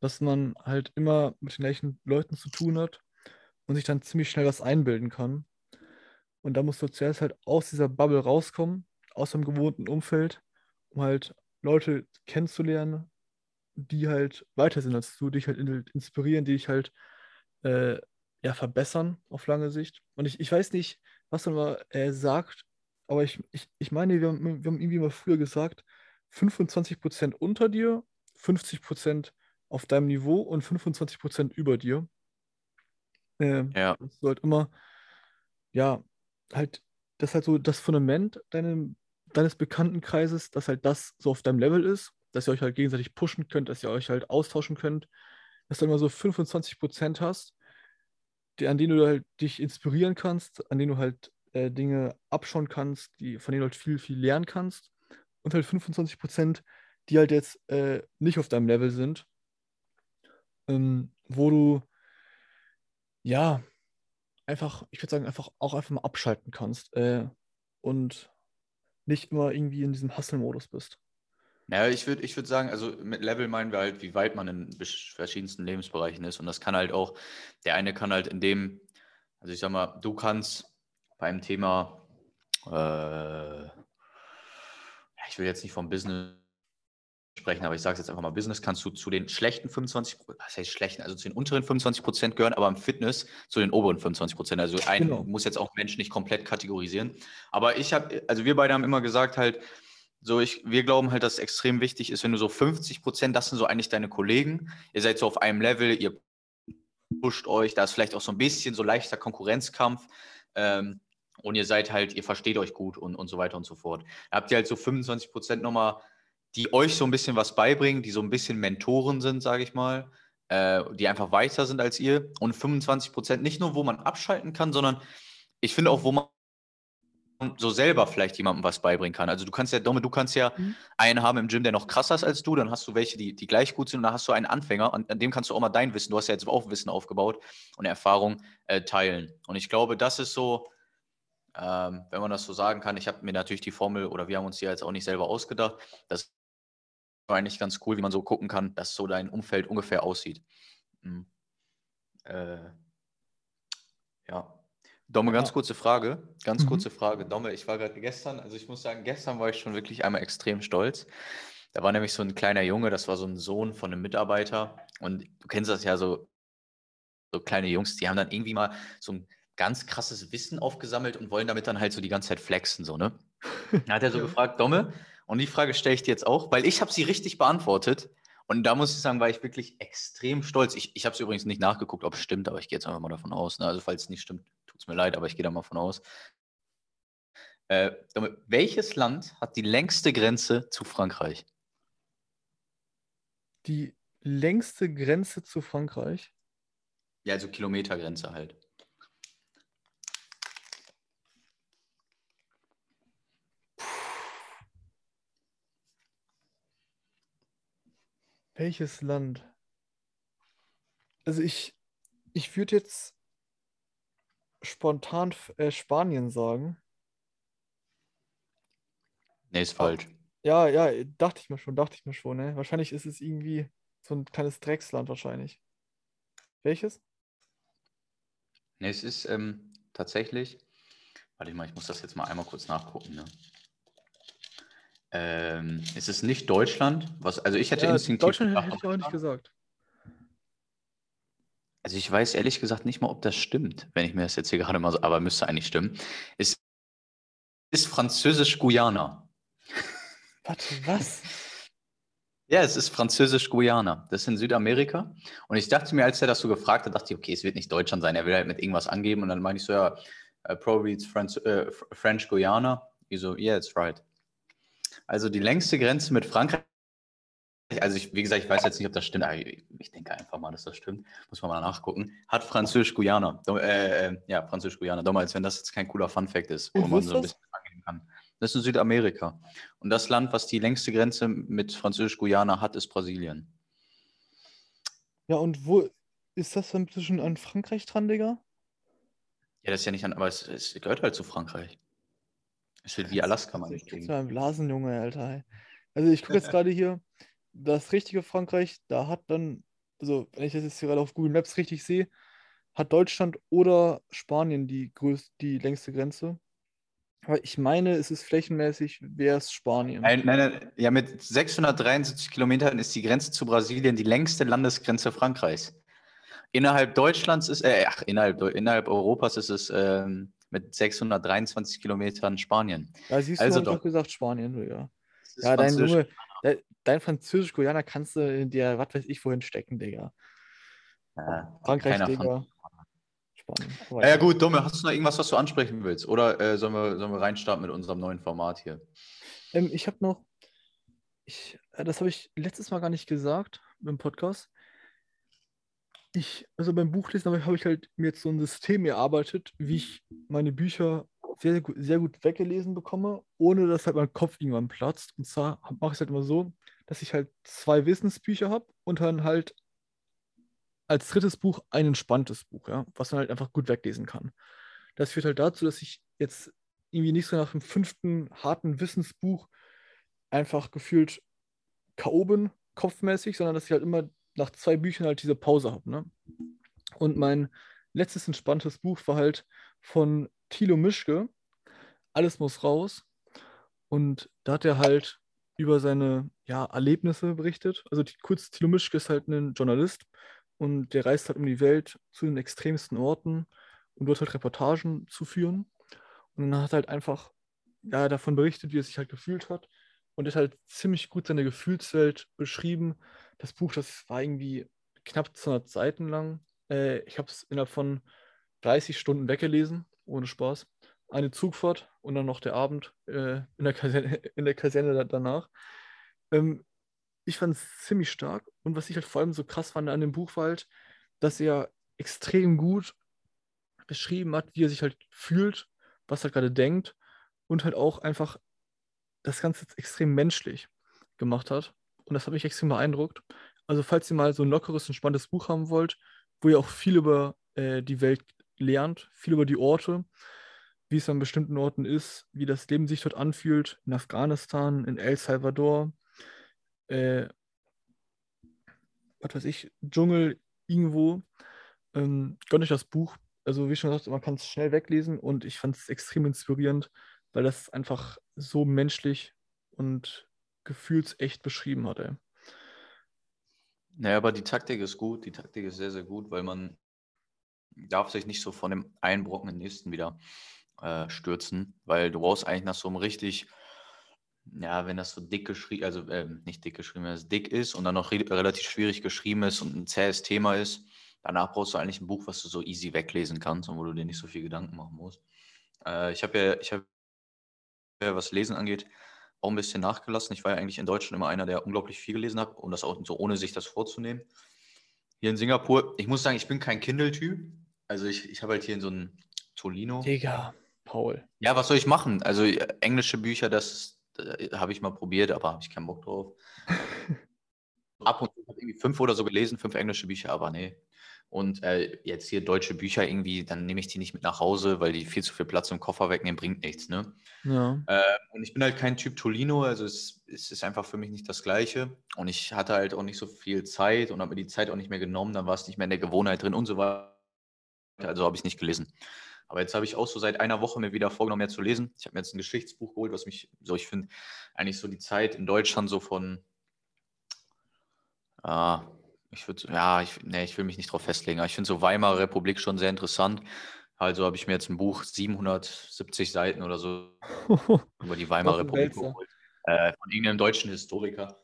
dass man halt immer mit den gleichen Leuten zu tun hat und sich dann ziemlich schnell was einbilden kann. Und da musst du zuerst halt aus dieser Bubble rauskommen, aus dem gewohnten Umfeld, um halt Leute kennenzulernen, die halt weiter sind als du, dich halt inspirieren, die dich halt äh, ja, verbessern auf lange Sicht. Und ich, ich weiß nicht, was man mal äh, sagt, aber ich, ich, ich meine, wir haben, wir haben irgendwie mal früher gesagt, 25% unter dir 50% auf deinem Niveau und 25% über dir. Äh, ja. Das halt immer, ja, halt, das ist halt so das Fundament deinem, deines Bekanntenkreises, dass halt das so auf deinem Level ist, dass ihr euch halt gegenseitig pushen könnt, dass ihr euch halt austauschen könnt, dass du immer so 25% hast, die, an denen du halt dich inspirieren kannst, an denen du halt äh, Dinge abschauen kannst, die, von denen du halt viel, viel lernen kannst. Und halt 25% die halt jetzt äh, nicht auf deinem Level sind, ähm, wo du ja einfach, ich würde sagen, einfach auch einfach mal abschalten kannst äh, und nicht immer irgendwie in diesem Hustle-Modus bist. Ja, ich würde ich würd sagen, also mit Level meinen wir halt, wie weit man in verschiedensten Lebensbereichen ist. Und das kann halt auch, der eine kann halt in dem, also ich sag mal, du kannst beim Thema, äh, ich will jetzt nicht vom Business sprechen, aber ich sage es jetzt einfach mal, Business kannst du zu den schlechten 25, was heißt schlechten, also zu den unteren 25 Prozent gehören, aber im Fitness zu den oberen 25 Prozent. Also ein genau. muss jetzt auch Menschen nicht komplett kategorisieren. Aber ich habe, also wir beide haben immer gesagt halt, so ich, wir glauben halt, dass es extrem wichtig ist, wenn du so 50 Prozent, das sind so eigentlich deine Kollegen, ihr seid so auf einem Level, ihr pusht euch, da ist vielleicht auch so ein bisschen so leichter Konkurrenzkampf. Ähm, und ihr seid halt, ihr versteht euch gut und, und so weiter und so fort. Da habt ihr halt so 25 Prozent nochmal die euch so ein bisschen was beibringen, die so ein bisschen Mentoren sind, sage ich mal, äh, die einfach weiter sind als ihr. Und 25 Prozent nicht nur, wo man abschalten kann, sondern ich finde auch, wo man so selber vielleicht jemandem was beibringen kann. Also du kannst ja, Domme, du kannst ja mhm. einen haben im Gym, der noch krasser ist als du, dann hast du welche, die, die gleich gut sind und dann hast du einen Anfänger und an dem kannst du auch mal dein Wissen, du hast ja jetzt auch Wissen aufgebaut und Erfahrung äh, teilen. Und ich glaube, das ist so, ähm, wenn man das so sagen kann, ich habe mir natürlich die Formel oder wir haben uns die jetzt auch nicht selber ausgedacht, das eigentlich ganz cool, wie man so gucken kann, dass so dein Umfeld ungefähr aussieht. Mhm. Äh, ja. Domme, ganz kurze Frage. Ganz mhm. kurze Frage. Domme, ich war gerade gestern, also ich muss sagen, gestern war ich schon wirklich einmal extrem stolz. Da war nämlich so ein kleiner Junge, das war so ein Sohn von einem Mitarbeiter. Und du kennst das ja so, so kleine Jungs, die haben dann irgendwie mal so ein ganz krasses Wissen aufgesammelt und wollen damit dann halt so die ganze Zeit flexen, so, ne? Da hat er so gefragt, Domme, und die Frage stelle ich dir jetzt auch, weil ich habe sie richtig beantwortet. Und da muss ich sagen, war ich wirklich extrem stolz. Ich, ich habe es übrigens nicht nachgeguckt, ob es stimmt, aber ich gehe jetzt einfach mal davon aus. Ne? Also falls es nicht stimmt, tut es mir leid, aber ich gehe da mal von aus. Äh, welches Land hat die längste Grenze zu Frankreich? Die längste Grenze zu Frankreich? Ja, also Kilometergrenze halt. Welches Land? Also ich, ich würde jetzt spontan äh, Spanien sagen. Nee, ist falsch. Ja, ja, dachte ich mir schon, dachte ich mir schon. Ne? Wahrscheinlich ist es irgendwie so ein kleines Drecksland wahrscheinlich. Welches? Nee, es ist ähm, tatsächlich. Warte mal, ich muss das jetzt mal einmal kurz nachgucken. Ne? Ähm, ist es nicht Deutschland? Was, also ich hätte ja, Deutschland hätte ich auch nicht gesagt. Also ich weiß ehrlich gesagt nicht mal, ob das stimmt, wenn ich mir das jetzt hier gerade mal so, aber müsste eigentlich stimmen. Es ist Französisch-Guyana. Warte, was? Ja, es ist Französisch-Guyana. Das ist in Südamerika. Und ich dachte mir, als er das so gefragt hat, dachte ich, okay, es wird nicht Deutschland sein. Er will halt mit irgendwas angeben. Und dann meine ich so, ja, uh, probably it's French, uh, French Guyana. Ich so, yeah, it's right. Also die längste Grenze mit Frankreich, also ich, wie gesagt, ich weiß jetzt nicht, ob das stimmt, aber ich denke einfach mal, dass das stimmt. Muss man mal nachgucken. Hat Französisch-Guyana. Äh, äh, ja, Französisch-Guyana. Damals, wenn das jetzt kein cooler Fun-Fact ist, wo man so ein bisschen angehen kann. Das ist in Südamerika. Und das Land, was die längste Grenze mit Französisch-Guyana hat, ist Brasilien. Ja, und wo ist das dann zwischen an Frankreich dran, Digga? Ja, das ist ja nicht an, aber es, es gehört halt zu Frankreich. Es wird wie Alaska, meine ich. Ich ein Blasenjunge, Alter. Also ich gucke jetzt gerade hier, das richtige Frankreich, da hat dann, also wenn ich das jetzt hier gerade auf Google Maps richtig sehe, hat Deutschland oder Spanien die größte, die längste Grenze. Aber ich meine, es ist flächenmäßig, wäre es Spanien. Nein, nein, nein, ja, mit 673 Kilometern ist die Grenze zu Brasilien die längste Landesgrenze Frankreichs. Innerhalb Deutschlands ist, äh, ach, innerhalb, innerhalb Europas ist es ähm, mit 623 Kilometern Spanien. Ja, siehst also du, doch gesagt Spanien, ja. Ja, dein Junge, dein, dein Französisch-Guyana kannst du dir, was weiß ich, wohin stecken, Digga. Ja, Frankreich, Digga. Spanien. Ja, ja, gut, Dumme, hast du noch irgendwas, was du ansprechen willst? Oder äh, sollen, wir, sollen wir reinstarten mit unserem neuen Format hier? Ähm, ich habe noch, ich, äh, das habe ich letztes Mal gar nicht gesagt im Podcast ich, also beim Buchlesen habe ich halt mir jetzt so ein System erarbeitet, wie ich meine Bücher sehr, sehr gut weggelesen bekomme, ohne dass halt mein Kopf irgendwann platzt. Und zwar mache ich es halt immer so, dass ich halt zwei Wissensbücher habe und dann halt als drittes Buch ein entspanntes Buch, ja, was man halt einfach gut weglesen kann. Das führt halt dazu, dass ich jetzt irgendwie nicht so nach dem fünften harten Wissensbuch einfach gefühlt K.O. bin, kopfmäßig, sondern dass ich halt immer nach zwei Büchern halt diese Pause habe. Ne? Und mein letztes entspanntes Buch war halt von Thilo Mischke. Alles muss raus. Und da hat er halt über seine ja, Erlebnisse berichtet. Also die, kurz, Thilo Mischke ist halt ein Journalist und der reist halt um die Welt zu den extremsten Orten und dort halt Reportagen zu führen. Und dann hat halt einfach ja, davon berichtet, wie er sich halt gefühlt hat. Und hat halt ziemlich gut seine Gefühlswelt beschrieben. Das Buch, das war irgendwie knapp 200 Seiten lang. Äh, ich habe es innerhalb von 30 Stunden weggelesen, ohne Spaß. Eine Zugfahrt und dann noch der Abend äh, in, der Kaserne, in der Kaserne danach. Ähm, ich fand es ziemlich stark. Und was ich halt vor allem so krass fand an dem Buch war halt, dass er extrem gut beschrieben hat, wie er sich halt fühlt, was er gerade denkt und halt auch einfach das Ganze extrem menschlich gemacht hat. Und das hat mich extrem beeindruckt. Also falls ihr mal so ein lockeres und spannendes Buch haben wollt, wo ihr auch viel über äh, die Welt lernt, viel über die Orte, wie es an bestimmten Orten ist, wie das Leben sich dort anfühlt, in Afghanistan, in El Salvador, äh, was weiß ich, Dschungel irgendwo. Ähm, gönnt euch das Buch. Also wie schon gesagt, man kann es schnell weglesen und ich fand es extrem inspirierend, weil das einfach so menschlich und gefühlsecht beschrieben hat. Ey. Naja, aber die Taktik ist gut, die Taktik ist sehr, sehr gut, weil man darf sich nicht so von dem einen Brocken in den nächsten wieder äh, stürzen, weil du brauchst eigentlich nach so einem richtig, ja, wenn das so dick geschrieben, also äh, nicht dick geschrieben, wenn es dick ist und dann noch re relativ schwierig geschrieben ist und ein zähes Thema ist, danach brauchst du eigentlich ein Buch, was du so easy weglesen kannst und wo du dir nicht so viel Gedanken machen musst. Äh, ich habe ja, ich habe ja, was Lesen angeht, auch ein bisschen nachgelassen. Ich war ja eigentlich in Deutschland immer einer, der unglaublich viel gelesen hat und das auch so ohne sich das vorzunehmen. Hier in Singapur, ich muss sagen, ich bin kein Kindle-Typ. Also ich, ich habe halt hier so ein Tolino. Digga, Paul. Ja, was soll ich machen? Also englische Bücher, das, das habe ich mal probiert, aber habe ich keinen Bock drauf. Ab und zu habe ich irgendwie fünf oder so gelesen, fünf englische Bücher, aber nee. Und äh, jetzt hier deutsche Bücher irgendwie, dann nehme ich die nicht mit nach Hause, weil die viel zu viel Platz im Koffer wegnehmen, bringt nichts, ne? Ja. Äh, und ich bin halt kein Typ Tolino, also es, es, ist einfach für mich nicht das Gleiche. Und ich hatte halt auch nicht so viel Zeit und habe mir die Zeit auch nicht mehr genommen, dann war es nicht mehr in der Gewohnheit drin und so weiter. Also habe ich nicht gelesen. Aber jetzt habe ich auch so seit einer Woche mir wieder vorgenommen, mehr zu lesen. Ich habe mir jetzt ein Geschichtsbuch geholt, was mich, so ich finde, eigentlich so die Zeit in Deutschland so von, ah, ich würde, ja, ich, nee, ich will mich nicht darauf festlegen, aber ich finde so Weimarer Republik schon sehr interessant. Also habe ich mir jetzt ein Buch, 770 Seiten oder so, über die Weimarer Republik geholt. Äh, von irgendeinem deutschen Historiker.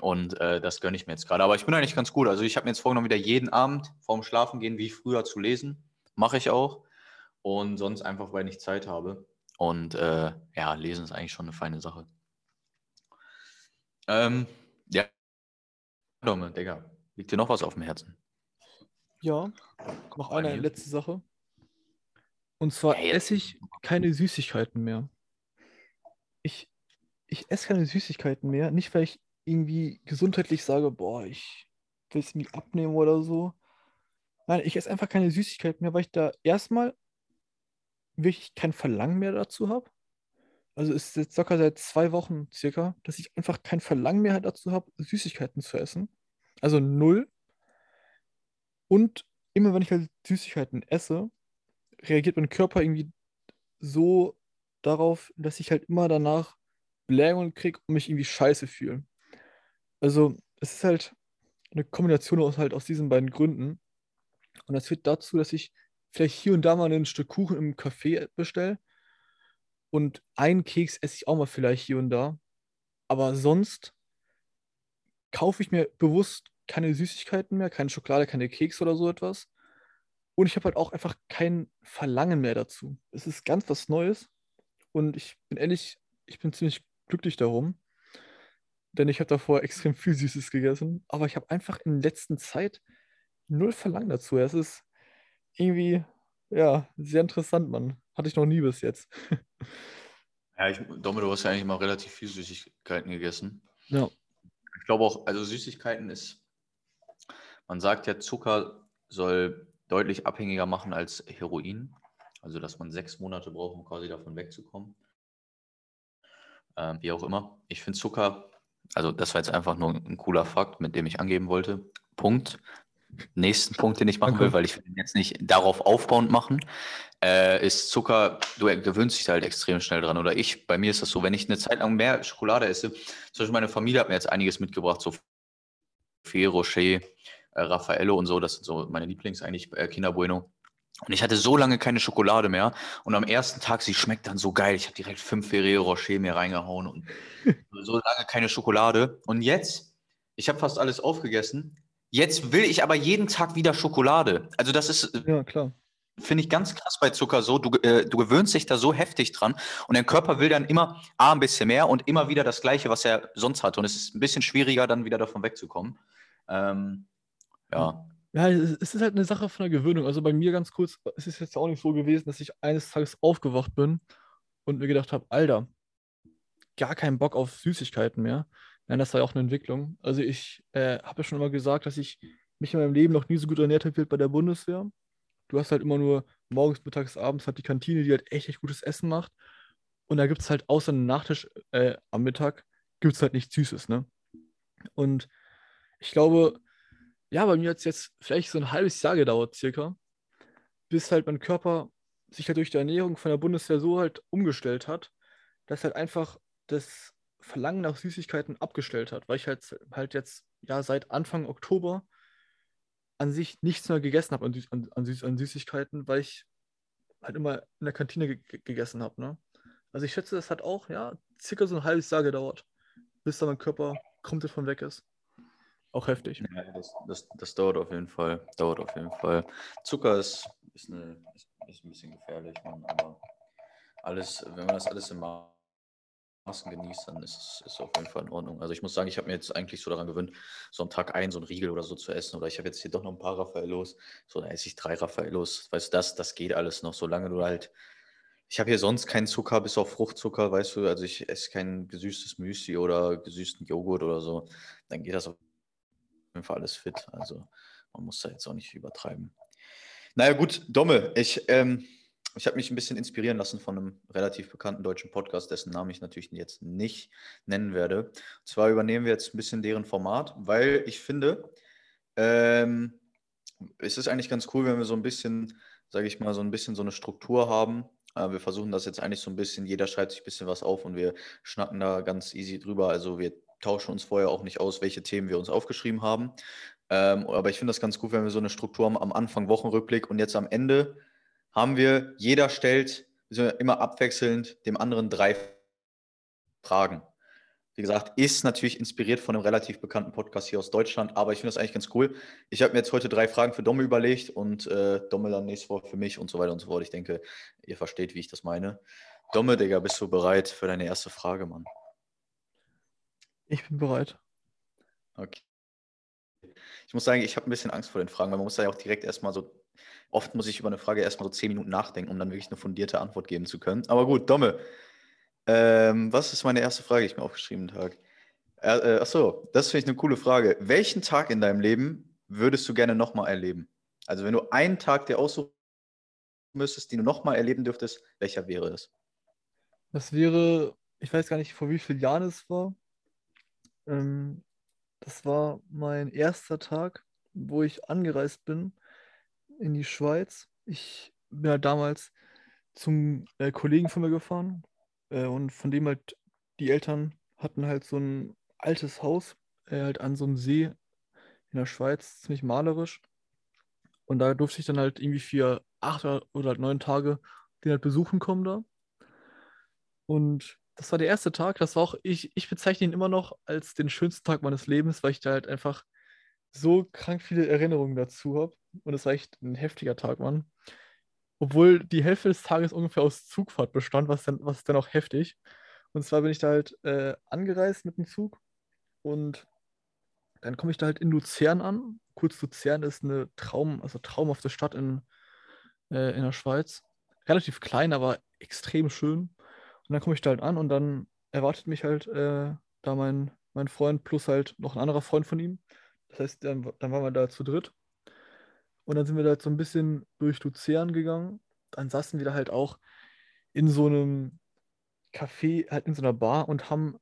Und äh, das gönne ich mir jetzt gerade. Aber ich bin eigentlich ganz gut. Also ich habe mir jetzt vorgenommen, wieder jeden Abend vorm Schlafen gehen, wie früher zu lesen. Mache ich auch. Und sonst einfach, weil ich Zeit habe. Und äh, ja, lesen ist eigentlich schon eine feine Sache. Ähm, ja, Dome, Digga. Liegt dir noch was auf dem Herzen? Ja, noch eine letzte Sache. Und zwar hey, esse ich keine Süßigkeiten mehr. Ich, ich esse keine Süßigkeiten mehr, nicht weil ich irgendwie gesundheitlich sage, boah, ich will es mir abnehmen oder so. Nein, ich esse einfach keine Süßigkeiten mehr, weil ich da erstmal wirklich kein Verlangen mehr dazu habe. Also es ist jetzt locker seit zwei Wochen circa, dass ich einfach kein Verlangen mehr dazu habe, Süßigkeiten zu essen. Also null. Und immer wenn ich halt Süßigkeiten esse, reagiert mein Körper irgendwie so darauf, dass ich halt immer danach Blähungen kriege und mich irgendwie scheiße fühle. Also es ist halt eine Kombination aus halt aus diesen beiden Gründen. Und das führt dazu, dass ich vielleicht hier und da mal ein Stück Kuchen im Café bestelle. Und einen Keks esse ich auch mal vielleicht hier und da. Aber sonst kaufe ich mir bewusst keine Süßigkeiten mehr, keine Schokolade, keine Keks oder so etwas. Und ich habe halt auch einfach kein Verlangen mehr dazu. Es ist ganz was Neues. Und ich bin ehrlich, ich bin ziemlich glücklich darum. Denn ich habe davor extrem viel Süßes gegessen. Aber ich habe einfach in der letzten Zeit null Verlangen dazu. Es ist irgendwie, ja, sehr interessant, Mann. Hatte ich noch nie bis jetzt. ja, ich, Domme, du hast ja eigentlich mal relativ viel Süßigkeiten gegessen. Ja. Ich glaube auch, also Süßigkeiten ist, man sagt ja, Zucker soll deutlich abhängiger machen als Heroin. Also, dass man sechs Monate braucht, um quasi davon wegzukommen. Ähm, wie auch immer. Ich finde Zucker, also das war jetzt einfach nur ein cooler Fakt, mit dem ich angeben wollte. Punkt. Nächsten Punkt, den ich machen Danke. will, weil ich will ihn jetzt nicht darauf aufbauend machen, äh, ist Zucker, du gewöhnst dich da halt extrem schnell dran. Oder ich, bei mir ist das so, wenn ich eine Zeit lang mehr Schokolade esse, zum Beispiel meine Familie hat mir jetzt einiges mitgebracht, so Ferrero Rocher, äh, Raffaello und so, das sind so meine Lieblings eigentlich, äh, Kinder Bueno. Und ich hatte so lange keine Schokolade mehr. Und am ersten Tag, sie schmeckt dann so geil. Ich habe direkt fünf Ferrero Rocher mir reingehauen und so lange keine Schokolade. Und jetzt, ich habe fast alles aufgegessen. Jetzt will ich aber jeden Tag wieder Schokolade. Also das ist, Ja, klar. finde ich ganz krass bei Zucker so. Du, äh, du gewöhnst dich da so heftig dran und dein Körper will dann immer A, ein bisschen mehr und immer wieder das Gleiche, was er sonst hatte. Und es ist ein bisschen schwieriger, dann wieder davon wegzukommen. Ähm, ja. Ja, es es ist halt eine Sache von der Gewöhnung. Also bei mir ganz kurz, es ist jetzt auch nicht so gewesen, dass ich eines Tages aufgewacht bin und mir gedacht habe, Alter, gar keinen Bock auf Süßigkeiten mehr. Nein, das war ja auch eine Entwicklung. Also ich äh, habe ja schon immer gesagt, dass ich mich in meinem Leben noch nie so gut ernährt habe wie bei der Bundeswehr. Du hast halt immer nur morgens, mittags, abends halt die Kantine, die halt echt, echt gutes Essen macht. Und da gibt es halt außer einem Nachtisch äh, am Mittag, gibt es halt nichts Süßes, ne? Und ich glaube, ja, bei mir hat es jetzt vielleicht so ein halbes Jahr gedauert, circa, bis halt mein Körper sich halt durch die Ernährung von der Bundeswehr so halt umgestellt hat, dass halt einfach das Verlangen nach Süßigkeiten abgestellt hat, weil ich halt, halt jetzt ja seit Anfang Oktober an sich nichts mehr gegessen habe an, Süß an, an, Süß an Süßigkeiten, weil ich halt immer in der Kantine ge ge- gegessen habe, ne? Also ich schätze, das hat auch, ja, circa so ein halbes Jahr gedauert, bis dann mein Körper komplett von weg ist. Auch heftig. Ja, das, das, das dauert auf jeden Fall. Dauert auf jeden Fall. Zucker ist, ist, eine, ist, ist ein bisschen gefährlich, Mann, aber alles, wenn man das alles im Maßen genießt, dann ist es auf jeden Fall in Ordnung. Also ich muss sagen, ich habe mir jetzt eigentlich so daran gewöhnt, so am Tag ein, so ein Riegel oder so zu essen. Oder ich habe jetzt hier doch noch ein paar Raffaellos. So, dann esse ich drei Raffaellos. Weißt du, das, das geht alles noch, solange du halt. Ich habe hier sonst keinen Zucker, bis auf Fruchtzucker, weißt du. Also ich esse kein gesüßtes Müsli oder gesüßten Joghurt oder so. Dann geht das auf jeden Fall alles fit. Also man muss da jetzt auch nicht übertreiben. Naja, gut, Domme, ich, ähm, ich habe mich ein bisschen inspirieren lassen von einem relativ bekannten deutschen Podcast, dessen Namen ich natürlich jetzt nicht nennen werde. Und zwar übernehmen wir jetzt ein bisschen deren Format, weil ich finde, ähm, es ist eigentlich ganz cool, wenn wir so ein bisschen, sage ich mal, so ein bisschen so eine Struktur haben. Äh, wir versuchen das jetzt eigentlich so ein bisschen, jeder schreibt sich ein bisschen was auf und wir schnacken da ganz easy drüber. Also wir tauschen uns vorher auch nicht aus, welche Themen wir uns aufgeschrieben haben. Ähm, aber ich finde das ganz gut, wenn wir so eine Struktur haben am Anfang Wochenrückblick und jetzt am Ende haben wir, jeder stellt immer abwechselnd dem anderen drei Fragen. Wie gesagt, ist natürlich inspiriert von einem relativ bekannten Podcast hier aus Deutschland, aber ich finde das eigentlich ganz cool. Ich habe mir jetzt heute drei Fragen für Domme überlegt und äh, Domme dann nächste Woche für mich und so weiter und so fort. Ich denke, ihr versteht, wie ich das meine. Domme, Digga, bist du bereit für deine erste Frage, Mann? Ich bin bereit. Okay. Ich muss sagen, ich habe ein bisschen Angst vor den Fragen, weil man muss da ja auch direkt erstmal so, oft muss ich über eine Frage erstmal so zehn Minuten nachdenken, um dann wirklich eine fundierte Antwort geben zu können. Aber gut, Domme, ähm, was ist meine erste Frage, die ich mir aufgeschrieben habe? Äh, äh, achso, das finde ich eine coole Frage. Welchen Tag in deinem Leben würdest du gerne nochmal erleben? Also wenn du einen Tag dir aussuchen müsstest, den du nochmal erleben dürftest, welcher wäre das? Das wäre, ich weiß gar nicht, vor wie vielen Jahren es war. Ähm, das war mein erster Tag, wo ich angereist bin in die Schweiz. Ich bin halt damals zum äh, Kollegen von mir gefahren äh, und von dem halt die Eltern hatten halt so ein altes Haus äh, halt an so einem See in der Schweiz, ziemlich malerisch. Und da durfte ich dann halt irgendwie für acht oder halt neun Tage den halt besuchen kommen da. Und das war der erste Tag. Das war auch, ich, ich bezeichne ihn immer noch als den schönsten Tag meines Lebens, weil ich da halt einfach so krank viele Erinnerungen dazu habe. Und es war echt ein heftiger Tag, Mann. Obwohl die Hälfte des Tages ungefähr aus Zugfahrt bestand, was dann, was dann auch heftig. Und zwar bin ich da halt äh, angereist mit dem Zug und dann komme ich da halt in Luzern an. Kurz Luzern ist eine Traum, also traumhafte Stadt in, äh, in der Schweiz. Relativ klein, aber extrem schön. Und dann komme ich da halt an und dann erwartet mich halt äh, da mein, mein Freund plus halt noch ein anderer Freund von ihm. Das heißt, dann, dann waren wir da zu dritt. Und dann sind wir da halt so ein bisschen durch Luzern gegangen. Dann saßen wir da halt auch in so einem Café, halt in so einer Bar und haben,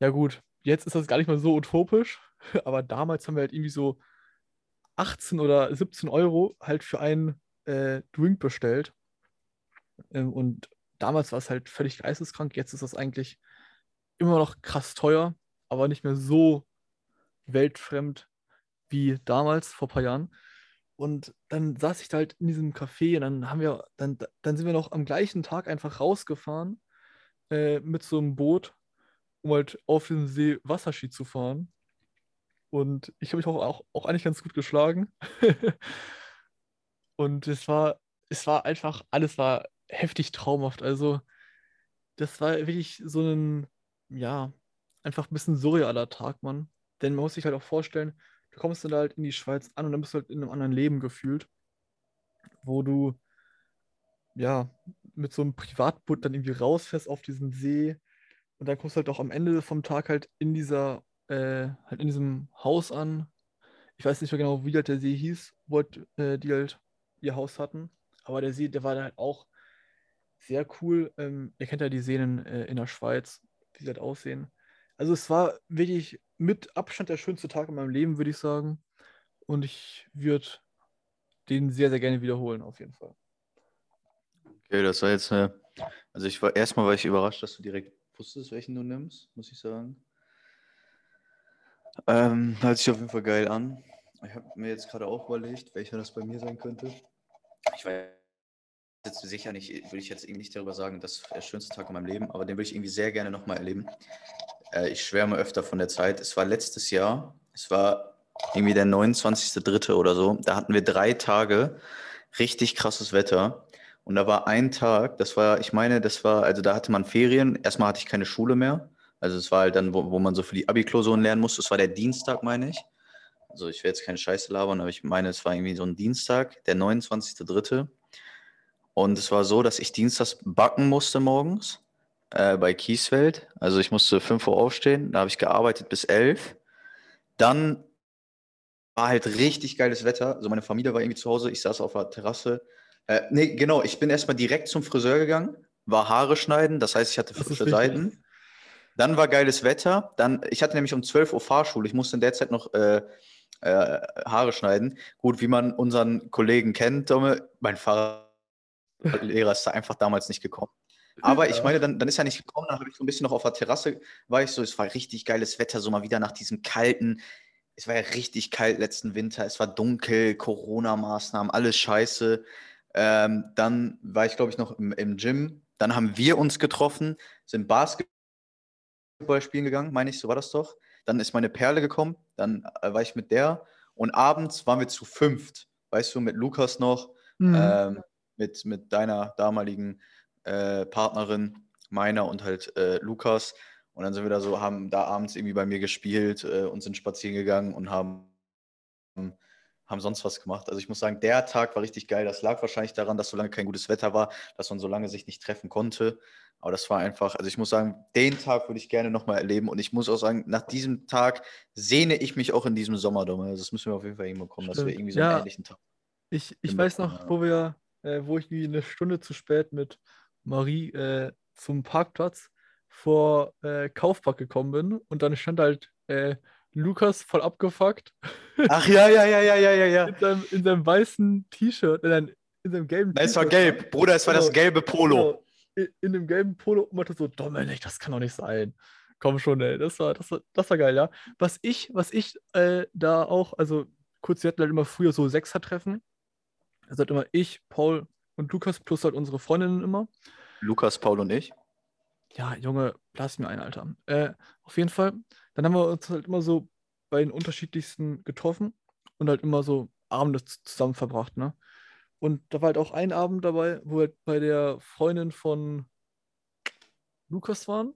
ja gut, jetzt ist das gar nicht mal so utopisch, aber damals haben wir halt irgendwie so 18 oder 17 Euro halt für einen äh, Drink bestellt. Ähm, und damals war es halt völlig geisteskrank. Jetzt ist das eigentlich immer noch krass teuer, aber nicht mehr so weltfremd wie damals, vor ein paar Jahren. Und dann saß ich halt in diesem Café und dann haben wir, dann, dann sind wir noch am gleichen Tag einfach rausgefahren äh, mit so einem Boot, um halt auf den See Wasserski zu fahren. Und ich habe mich auch, auch, auch eigentlich ganz gut geschlagen. und es war, es war einfach, alles war heftig traumhaft. Also, das war wirklich so ein, ja, einfach ein bisschen surrealer Tag, Mann. Denn man muss sich halt auch vorstellen, du kommst dann halt in die Schweiz an und dann bist du halt in einem anderen Leben gefühlt, wo du, ja, mit so einem Privatboot dann irgendwie rausfährst auf diesen See und dann kommst du halt auch am Ende vom Tag halt in dieser, äh, halt in diesem Haus an. Ich weiß nicht mehr genau, wie halt der See hieß, wo halt, äh, die halt ihr Haus hatten. Aber der See, der war dann halt auch sehr cool. Ähm, ihr kennt ja die Seen äh, in der Schweiz, wie sie halt aussehen. Also es war wirklich mit Abstand der schönste Tag in meinem Leben, würde ich sagen. Und ich würde den sehr, sehr gerne wiederholen, auf jeden Fall. Okay, das war jetzt eine. Also ich war erstmal war ich überrascht, dass du direkt wusstest, welchen du nimmst, muss ich sagen. Ähm, hört sich auf jeden Fall geil an. Ich habe mir jetzt gerade auch überlegt, welcher das bei mir sein könnte. Ich weiß jetzt sicher nicht, würde ich jetzt irgendwie nicht darüber sagen, das ist der schönste Tag in meinem Leben, aber den würde ich irgendwie sehr gerne nochmal erleben. Äh, ich schwärme öfter von der Zeit. Es war letztes Jahr, es war irgendwie der 29.3. oder so. Da hatten wir drei Tage richtig krasses Wetter. Und da war ein Tag, das war, ich meine, das war, also da hatte man Ferien. Erstmal hatte ich keine Schule mehr. Also es war halt dann, wo, wo man so für die Abi-Klausuren lernen musste. Das war der Dienstag, meine ich. Also ich will jetzt keine Scheiße labern, aber ich meine, es war irgendwie so ein Dienstag, der 29.3. Und es war so, dass ich dienstags backen musste morgens äh, bei Kiesfeld. Also ich musste 5 Uhr aufstehen, da habe ich gearbeitet bis 11. Dann war halt richtig geiles Wetter. Also meine Familie war irgendwie zu Hause, ich saß auf der Terrasse. Äh, nee, genau, ich bin erstmal direkt zum Friseur gegangen, war Haare schneiden, das heißt, ich hatte frische Seiten. Dann war geiles Wetter. Dann, ich hatte nämlich um 12 Uhr Fahrschule. Ich musste in der Zeit noch äh, äh, Haare schneiden. Gut, wie man unseren Kollegen kennt, Domme, mein Fahrlehrer ist da einfach damals nicht gekommen. Aber ich meine, dann, dann ist er nicht gekommen, dann habe ich so ein bisschen noch auf der Terrasse, war ich so, es war richtig geiles Wetter, so mal wieder nach diesem kalten, es war ja richtig kalt letzten Winter, es war dunkel, Corona-Maßnahmen, alles scheiße. Ähm, dann war ich, glaube ich, noch im, im Gym. Dann haben wir uns getroffen, sind Basketball spielen gegangen, meine ich, so war das doch. Dann ist meine Perle gekommen, dann äh, war ich mit der und abends waren wir zu fünft, weißt du, mit Lukas noch, mhm. ähm, mit, mit deiner damaligen äh, Partnerin, meiner und halt äh, Lukas. Und dann sind wir da so, haben da abends irgendwie bei mir gespielt äh, und sind spazieren gegangen und haben, haben sonst was gemacht. Also ich muss sagen, der Tag war richtig geil. Das lag wahrscheinlich daran, dass so lange kein gutes Wetter war, dass man so lange sich nicht treffen konnte. Aber das war einfach, also ich muss sagen, den Tag würde ich gerne nochmal erleben. Und ich muss auch sagen, nach diesem Tag sehne ich mich auch in diesem Sommer Also das müssen wir auf jeden Fall hinbekommen, dass wir irgendwie so einen ähnlichen Tag. Ich, ich weiß noch, wo wir, äh, wo ich wie eine Stunde zu spät mit Marie äh, zum Parkplatz vor äh, Kaufpark gekommen bin und dann stand halt äh, Lukas voll abgefuckt. Ach ja, ja, ja, ja, ja, ja, ja. In seinem, in seinem weißen T-Shirt, in, in seinem gelben T-Shirt. Es war gelb, Bruder, es war genau, das gelbe Polo. Genau. In, in, dem gelben Polo und meinte so, Dominik, das kann doch nicht sein. Komm schon, ey. Das war, das war, das war geil, ja. Was ich, was ich äh, da auch, also kurz, wir hatten halt immer früher so Sechser-Treffen. Also halt immer ich, Paul, und Lukas plus halt unsere Freundinnen immer. Lukas, Paul und ich. Ja, Junge, lass mir ein, Alter. Äh, auf jeden Fall. Dann haben wir uns halt immer so bei den unterschiedlichsten getroffen und halt immer so Abende zusammen verbracht, ne? Und da war halt auch ein Abend dabei, wo wir halt bei der Freundin von Lukas waren.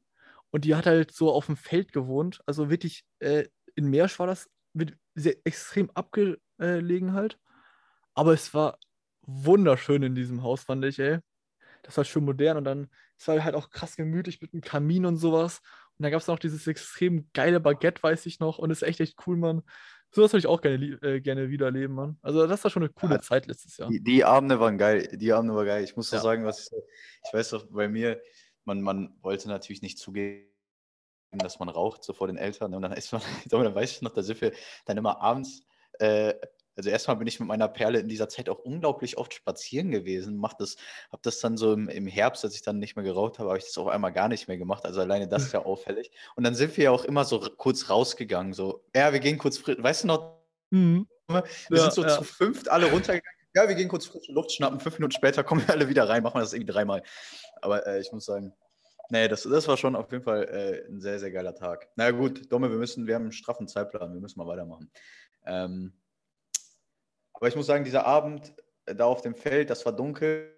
Und die hat halt so auf dem Feld gewohnt. Also wirklich, äh, in Meersch war das sehr extrem abgelegen halt. Aber es war wunderschön in diesem Haus, fand ich, ey. Das war schön modern und dann, es war halt auch krass gemütlich mit einem Kamin und sowas. Und dann gab es noch dieses extrem geile Baguette, weiß ich noch. Und ist echt, echt cool, Mann. So was würde ich auch gerne, äh, gerne wieder erleben, Mann. Also, das war schon eine coole ja, Zeit letztes Jahr. Die, die, Abende waren geil. Die Abende waren geil. Ich muss ja. sagen, was ich, ich weiß doch, bei mir, man, man wollte natürlich nicht zugeben, dass man raucht, so vor den Eltern. Und dann ist man, dann weiß ich noch, da sind wir dann immer abends äh, also erstmal bin ich mit meiner Perle in dieser Zeit auch unglaublich oft spazieren gewesen. Mach das, habe das dann so im, im Herbst, als ich dann nicht mehr geraucht habe, habe ich das auf einmal gar nicht mehr gemacht. Also alleine das ist ja auffällig. Und dann sind wir ja auch immer so kurz rausgegangen. So, ja, wir gehen kurz, weißt du noch? Mhm. Wir ja, sind so ja. zu fünft alle runtergegangen. Ja, wir gehen kurz frische Luft schnappen. Fünf Minuten später kommen wir alle wieder rein, machen wir das irgendwie dreimal. Aber äh, ich muss sagen, nee, das, das war schon auf jeden Fall äh, ein sehr, sehr geiler Tag. Na naja, gut, Domme, wir müssen, wir haben einen straffen Zeitplan, wir müssen mal weitermachen. Ähm, aber ich muss sagen, dieser Abend äh, da auf dem Feld, das war dunkel.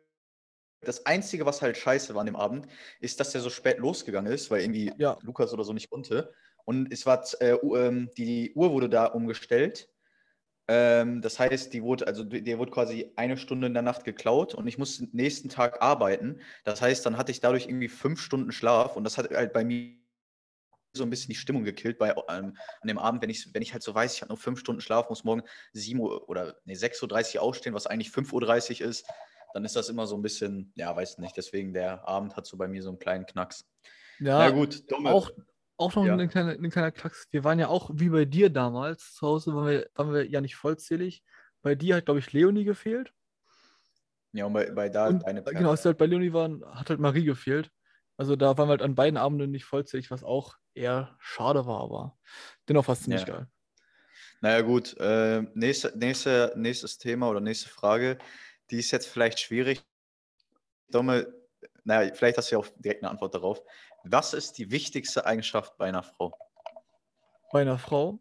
Das Einzige, was halt scheiße war an dem Abend, ist, dass der so spät losgegangen ist, weil irgendwie ja. Lukas oder so nicht konnte. Und es war, äh, ähm, die Uhr wurde da umgestellt. Ähm, das heißt, die wurde, also der wurde quasi eine Stunde in der Nacht geklaut und ich musste nächsten Tag arbeiten. Das heißt, dann hatte ich dadurch irgendwie fünf Stunden Schlaf und das hat halt bei mir so ein bisschen die Stimmung gekillt bei, ähm, an dem Abend, wenn ich, wenn ich halt so weiß, ich habe nur fünf Stunden Schlaf, muss morgen 7 Uhr oder nee, 6.30 Uhr aufstehen, was eigentlich 5.30 Uhr ist, dann ist das immer so ein bisschen, ja, weiß nicht. Deswegen der Abend hat so bei mir so einen kleinen Knacks. Ja, Na gut, dumme. Auch, auch noch ja. ein, kleiner, ein kleiner Knacks. Wir waren ja auch wie bei dir damals zu Hause, waren wir, waren wir ja nicht vollzählig. Bei dir hat, glaube ich, Leonie gefehlt. Ja, und bei, bei da und, deine. Genau, als wir halt bei Leonie waren, hat halt Marie gefehlt. Also da waren wir halt an beiden Abenden nicht vollzählig, was auch eher schade war, aber dennoch war es ziemlich ja. geil. Naja, gut. Äh, nächste, nächste, nächstes Thema oder nächste Frage, die ist jetzt vielleicht schwierig. Domme, naja, vielleicht hast du ja auch direkt eine Antwort darauf. Was ist die wichtigste Eigenschaft bei einer Frau? Bei einer Frau?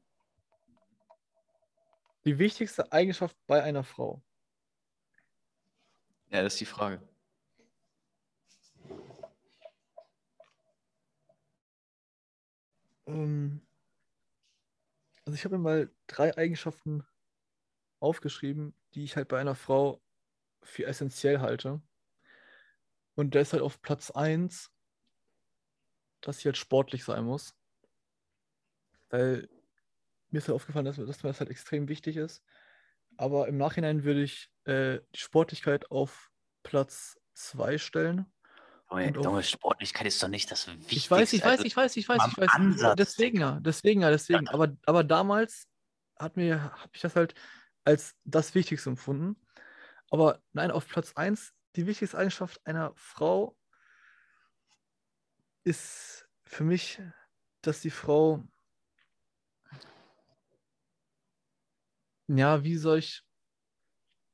Die wichtigste Eigenschaft bei einer Frau? Ja, das ist die Frage. Ähm, also ich habe mir mal drei Eigenschaften aufgeschrieben, die ich halt bei einer Frau für essentiell halte. Und da ist halt auf Platz 1, dass sie halt sportlich sein muss. Weil mir ist halt aufgefallen, dass, dass mir das halt extrem wichtig ist. Aber im Nachhinein würde ich äh, die Sportlichkeit auf Platz 2 stellen. Junge, Sportlichkeit ist doch nicht das Wichtigste. Ich weiß, ich weiß, also ich weiß, ich weiß, ich weiß. Ansatz, deswegen ja, deswegen ja, deswegen. Aber, aber damals hat mir, habe ich das halt als das Wichtigste empfunden. Aber nein, auf Platz 1, die wichtigste Eigenschaft einer Frau ist für mich, dass die Frau, ja, wie soll ich,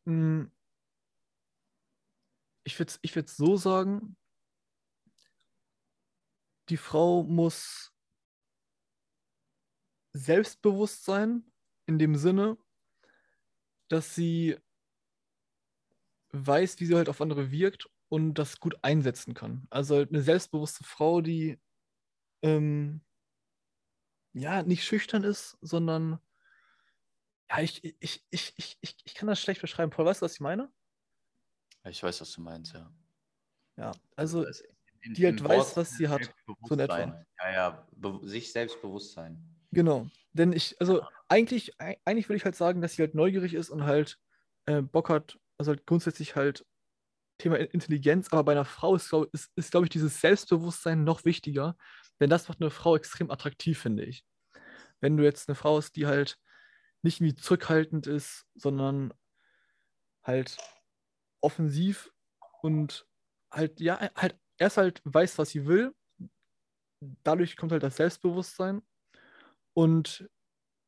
hm, ich würde es ich so sagen, die Frau muss selbstbewusst sein, in dem Sinne, dass sie weiß, wie sie halt auf andere wirkt und das gut einsetzen kann. Also halt eine selbstbewusste Frau, die ähm, ja nicht schüchtern ist, sondern ja, ich, ich, ich, ich, ich, ich kann das schlecht beschreiben. Paul, weißt du, was ich meine? Ich weiß, was du meinst, ja. Ja, also in, die halt weiß, was sie hat. So in etwa. Ja, ja, sich Selbstbewusstsein. Genau. Denn ich, also ja. eigentlich, eigentlich würde ich halt sagen, dass sie halt neugierig ist und halt äh, Bock hat, also halt grundsätzlich halt Thema Intelligenz, aber bei einer Frau ist, glaube ist, ist, glaub ich, dieses Selbstbewusstsein noch wichtiger, denn das macht eine Frau extrem attraktiv, finde ich. Wenn du jetzt eine Frau hast, die halt nicht irgendwie zurückhaltend ist, sondern halt offensiv und halt, ja, halt erst halt weiß, was sie will. Dadurch kommt halt das Selbstbewusstsein. Und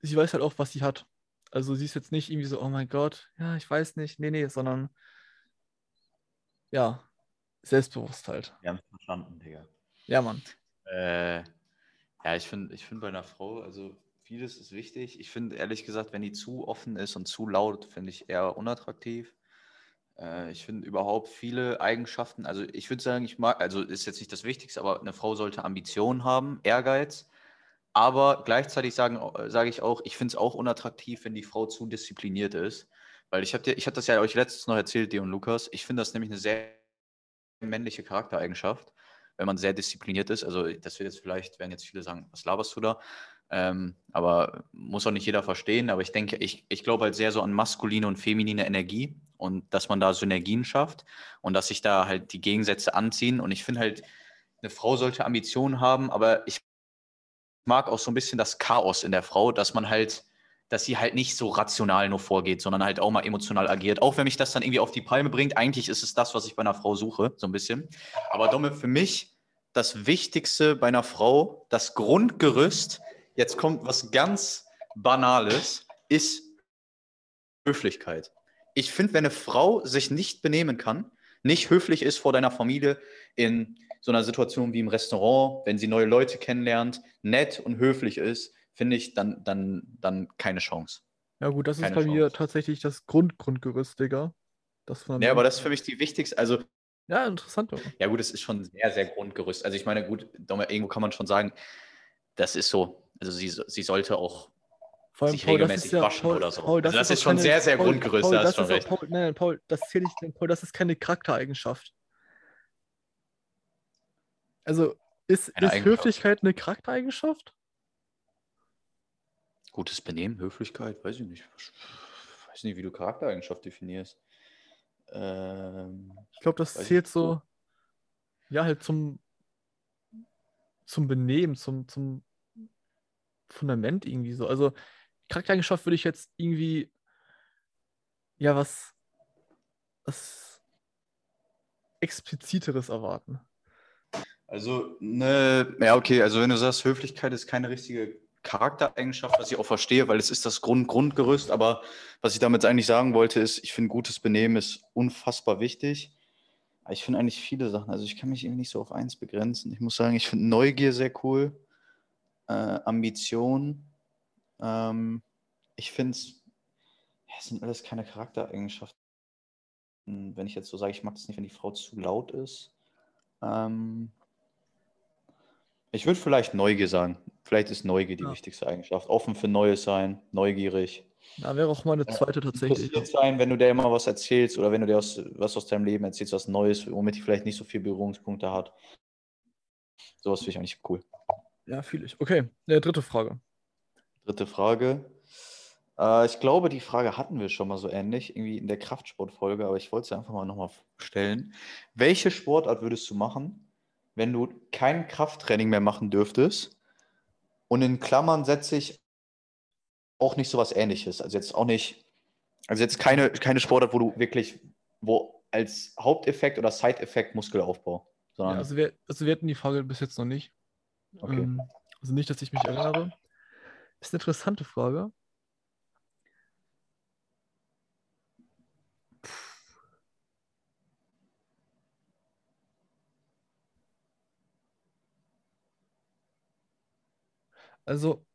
sie weiß halt auch, was sie hat. Also sie ist jetzt nicht irgendwie so, oh mein Gott, ja, ich weiß nicht, nee, nee, sondern ja, selbstbewusst halt. Wir haben es verstanden, Digga. Ja, Mann. Äh, ja, ich finde ich find bei einer Frau, also vieles ist wichtig. Ich finde ehrlich gesagt, wenn die zu offen ist und zu laut, finde ich eher unattraktiv. Äh, ich finde überhaupt viele Eigenschaften, also ich würde sagen, ich mag, also ist jetzt nicht das Wichtigste, aber eine Frau sollte Ambition haben, Ehrgeiz. Aber gleichzeitig sagen, sage ich auch, ich finde es auch unattraktiv, wenn die Frau zu diszipliniert ist. Weil ich habe hab das ja euch letztens noch erzählt, dir und Lukas. Ich finde das nämlich eine sehr männliche Charaktereigenschaft, wenn man sehr diszipliniert ist. Also, das wird jetzt vielleicht, werden jetzt viele sagen, was laberst du da? Ähm, aber muss auch nicht jeder verstehen. Aber ich denke, ich, ich glaube halt sehr so an maskuline und feminine Energie und dass man da Synergien schafft und dass sich da halt die Gegensätze anziehen. Und ich finde halt, eine Frau sollte Ambitionen haben, aber ich mag auch so ein bisschen das Chaos in der Frau, dass man halt dass sie halt nicht so rational nur vorgeht, sondern halt auch mal emotional agiert. Auch wenn mich das dann irgendwie auf die Palme bringt, eigentlich ist es das, was ich bei einer Frau suche, so ein bisschen. Aber Domme, für mich das Wichtigste bei einer Frau, das Grundgerüst, jetzt kommt was ganz Banales, ist Höflichkeit. Ich finde, wenn eine Frau sich nicht benehmen kann, nicht höflich ist vor deiner Familie in so einer Situation wie im Restaurant, wenn sie neue Leute kennenlernt, nett und höflich ist, finde ich, dann, dann, dann keine Chance. Ja, gut, das Keine ist bei mir Chance. tatsächlich das Grundgrundgerüst, Digga. Das Ja, aber das ist für mich die wichtigste, also Ja, interessant. Doch. Ja, gut, es ist schon sehr, sehr Grundgerüst. Also ich meine, gut, irgendwo kann man schon sagen, das ist so, also sie, sie sollte auch Vor sich regelmäßig waschen oder so. Also das auch ist schon sehr, sehr Paul, Grundgerüst, Paul, hast das ist schon recht. Paul, nein, Paul, das zähle ich, Paul, das ist keine Charaktereigenschaft. Also, ist, Eine ist. Höflichkeit eine Charaktereigenschaft? Gutes Benehmen, Höflichkeit, weiß ich nicht. Weiß nicht, wie du Charaktereigenschaft definierst. Ähm, Ich glaube, das ich zählt so, ja, halt zum, zum Benehmen, zum, zum Fundament irgendwie so. Also, Charaktereigenschaft würde ich jetzt irgendwie, ja, was, was expliziteres erwarten. Also, ne, ja, okay, also wenn du sagst, Höflichkeit ist keine richtige Charaktereigenschaft, was ich auch verstehe, weil es ist das Grund Grundgerüst, aber was ich damit eigentlich sagen wollte, ist, ich finde, gutes Benehmen ist unfassbar wichtig. Ich finde eigentlich viele Sachen, also ich kann mich irgendwie nicht so auf eins begrenzen. Ich muss sagen, ich finde Neugier sehr cool, äh, Ambition. Ähm, ich finde es, sind alles keine Charaktereigenschaften. Wenn ich jetzt so sage, ich mag es nicht, wenn die Frau zu laut ist. Ähm, ich würde vielleicht Neugier sagen. Vielleicht ist Neugier die Ja. wichtigste Eigenschaft. Offen für Neues sein, neugierig. Da wäre auch meine zweite tatsächlich. Interessiert sein, wenn du dir immer was erzählst oder wenn du dir aus, was aus deinem Leben erzählst, was Neues, womit die vielleicht nicht so viele Berührungspunkte hat. Sowas finde ich eigentlich cool. Ja, fühle ich. Okay, äh, dritte Frage. Dritte Frage. Äh, ich glaube, die Frage hatten wir schon mal so ähnlich, irgendwie in der Kraftsportfolge, aber ich wollte sie einfach mal nochmal stellen. Welche Sportart würdest du machen, wenn du kein Krafttraining mehr machen dürftest? Und in Klammern setze ich auch nicht sowas ähnliches. Also jetzt auch nicht, also jetzt keine, keine Sportart, wo du wirklich, wo als Haupteffekt oder Side-Effekt Muskelaufbau, Ja, sondern also, wir, also wir hatten die Frage bis jetzt noch nicht. Okay. Ähm, also nicht, dass ich mich erinnere. Ist eine interessante Frage. Also,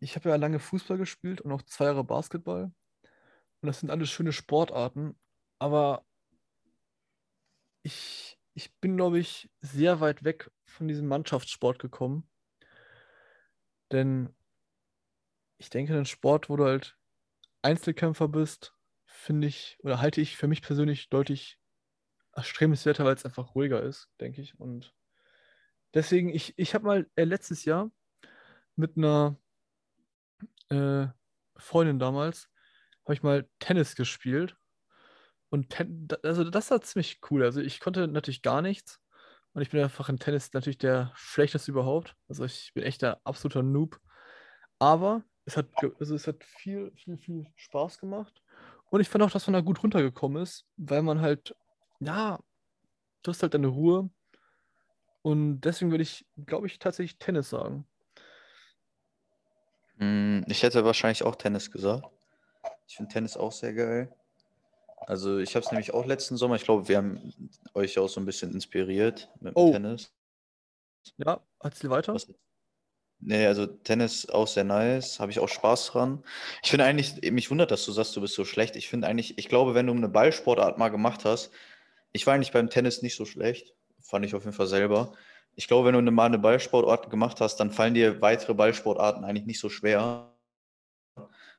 ich habe ja lange Fußball gespielt und auch zwei Jahre Basketball. Und das sind alles schöne Sportarten. Aber ich, ich bin, glaube ich, sehr weit weg von diesem Mannschaftssport gekommen. Denn ich denke, ein Sport, wo du halt Einzelkämpfer bist, finde ich, oder halte ich für mich persönlich deutlich erstrebenswerter, weil es einfach ruhiger ist, denke ich. Und deswegen, ich, ich habe mal äh, letztes Jahr mit einer äh, Freundin damals, habe ich mal Tennis gespielt. Und ten, also das war ziemlich cool. Also ich konnte natürlich gar nichts. Und ich bin einfach in Tennis natürlich der schlechteste überhaupt. Also ich bin echt der absoluter Noob. Aber es hat, also es hat viel, viel, viel Spaß gemacht. Und ich fand auch, dass man da gut runtergekommen ist, weil man halt, ja, du hast halt deine Ruhe. Und deswegen würde ich, glaube ich, tatsächlich Tennis sagen. Mm, Ich hätte wahrscheinlich auch Tennis gesagt. Ich finde Tennis auch sehr geil. Also ich habe es nämlich auch letzten Sommer, ich glaube, wir haben euch auch so ein bisschen inspiriert mit Oh. Tennis. Ja, erzähl weiter. Was- Nee, also Tennis auch sehr nice, habe ich auch Spaß dran. Ich finde eigentlich, mich wundert, dass du sagst, du bist so schlecht. Ich finde eigentlich, ich glaube, wenn du eine Ballsportart mal gemacht hast, ich war eigentlich beim Tennis nicht so schlecht, fand ich auf jeden Fall selber. Ich glaube, wenn du eine, mal eine Ballsportart gemacht hast, dann fallen dir weitere Ballsportarten eigentlich nicht so schwer,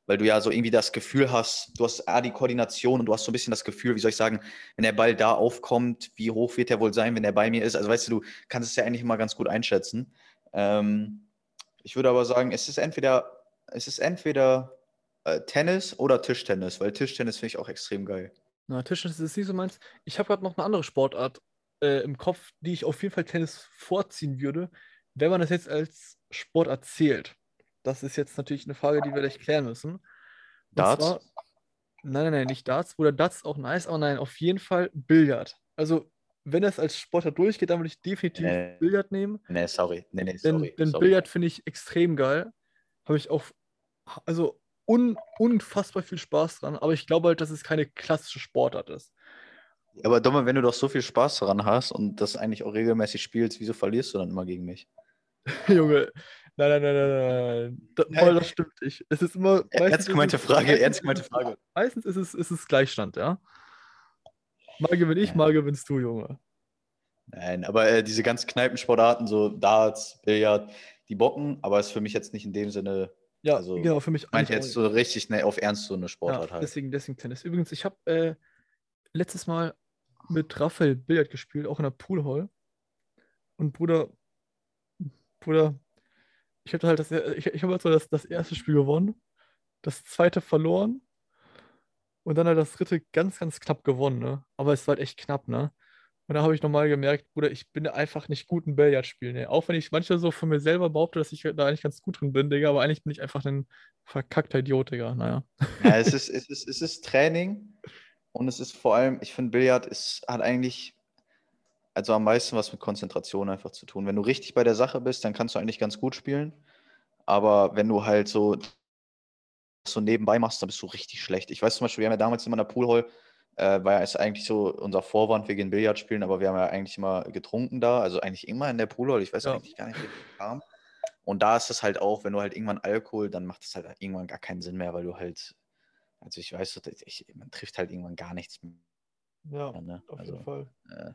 weil du ja so irgendwie das Gefühl hast, du hast A, die Koordination und du hast so ein bisschen das Gefühl, wie soll ich sagen, wenn der Ball da aufkommt, wie hoch wird er wohl sein, wenn er bei mir ist. Also weißt du, du kannst es ja eigentlich immer ganz gut einschätzen. Ähm, ich würde aber sagen, es ist entweder, es ist entweder äh, Tennis oder Tischtennis, weil Tischtennis finde ich auch extrem geil. Na, Tischtennis ist nicht so meins. Ich habe gerade noch eine andere Sportart äh, im Kopf, die ich auf jeden Fall Tennis vorziehen würde, wenn man das jetzt als Sportart zählt. das ist jetzt natürlich eine Frage, die wir gleich klären müssen. Und Darts? zwar- nein, nein, nein, nicht Darts. Oder Darts auch nice, aber nein, auf jeden Fall Billard. Also, wenn es als Sportler durchgeht, dann würde ich definitiv Nee. Billard nehmen. Nee, sorry. Nee, nee, Denn, sorry. denn sorry. Billard finde ich extrem geil. Habe ich auch, also un, unfassbar viel Spaß dran. Aber ich glaube halt, dass es keine klassische Sportart ist. Aber Domme, wenn du doch so viel Spaß daran hast und das eigentlich auch regelmäßig spielst, wieso verlierst du dann immer gegen mich? Junge, nein, nein, nein, nein, nein. Das, das stimmt nicht. Es ist immer. Ernst gemeinte Frage, ernst gemeinte Frage. Meistens ist es, ist es Gleichstand, ja. Mal gewinne ich, mal gewinnst du, Junge. Nein, aber äh, diese ganzen Kneipensportarten, so Darts, Billard, die bocken, aber ist für mich jetzt nicht in dem Sinne, Ja, Also, genau, für mich ich meinte eigentlich jetzt so richtig ne, auf Ernst so eine. Sportart ja, halt. deswegen, deswegen Tennis. Übrigens, ich habe äh, letztes Mal mit Raphael Billard gespielt, auch in der Poolhall. Und Bruder, Bruder, ich habe halt das, ich, ich habe halt so das, das erste Spiel gewonnen, das zweite verloren und dann halt das dritte ganz, ganz knapp gewonnen, ne? Aber es war halt echt knapp, ne? Und da habe ich nochmal gemerkt, Bruder, ich bin einfach nicht gut im Billard spielen, ne? Auch wenn ich manchmal so von mir selber behaupte, dass ich da eigentlich ganz gut drin bin, Digga, aber eigentlich bin ich einfach ein verkackter Idiot, Digga. Naja. Ja, es ist, es ist, es ist Training und es ist vor allem, ich finde, Billard ist, hat eigentlich also am meisten was mit Konzentration einfach zu tun. Wenn du richtig bei der Sache bist, dann kannst du eigentlich ganz gut spielen. Aber wenn du halt so, so nebenbei machst, dann bist du richtig schlecht. Ich weiß zum Beispiel, wir haben ja damals immer in der Poolhall, äh, war ja ist eigentlich so unser Vorwand, wir gehen Billard spielen, aber wir haben ja eigentlich immer getrunken da, also eigentlich immer in der Poolhall. Ich weiß Ja. eigentlich gar nicht, wie das kam. Und da ist es halt auch, wenn du halt irgendwann Alkohol, dann macht es halt irgendwann gar keinen Sinn mehr, weil du halt, also ich weiß, ich, man trifft halt irgendwann gar nichts mehr. Ja, Ne? auf Also, jeden Fall. äh,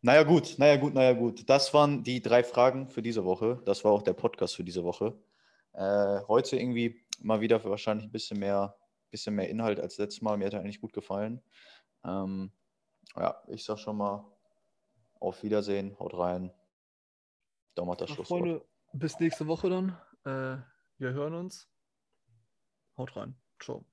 naja, gut, naja, gut, naja, gut. Das waren die drei Fragen für diese Woche. Das war auch der Podcast für diese Woche. Äh, heute irgendwie mal wieder wahrscheinlich ein bisschen mehr, bisschen mehr Inhalt als letztes Mal. Mir hat er eigentlich gut gefallen. Ähm, ja, ich sag schon mal auf Wiedersehen, haut rein. Daumen hat das Ja, Schlusswort. Freunde, bis nächste Woche dann. Äh, wir hören uns. Haut rein. Ciao.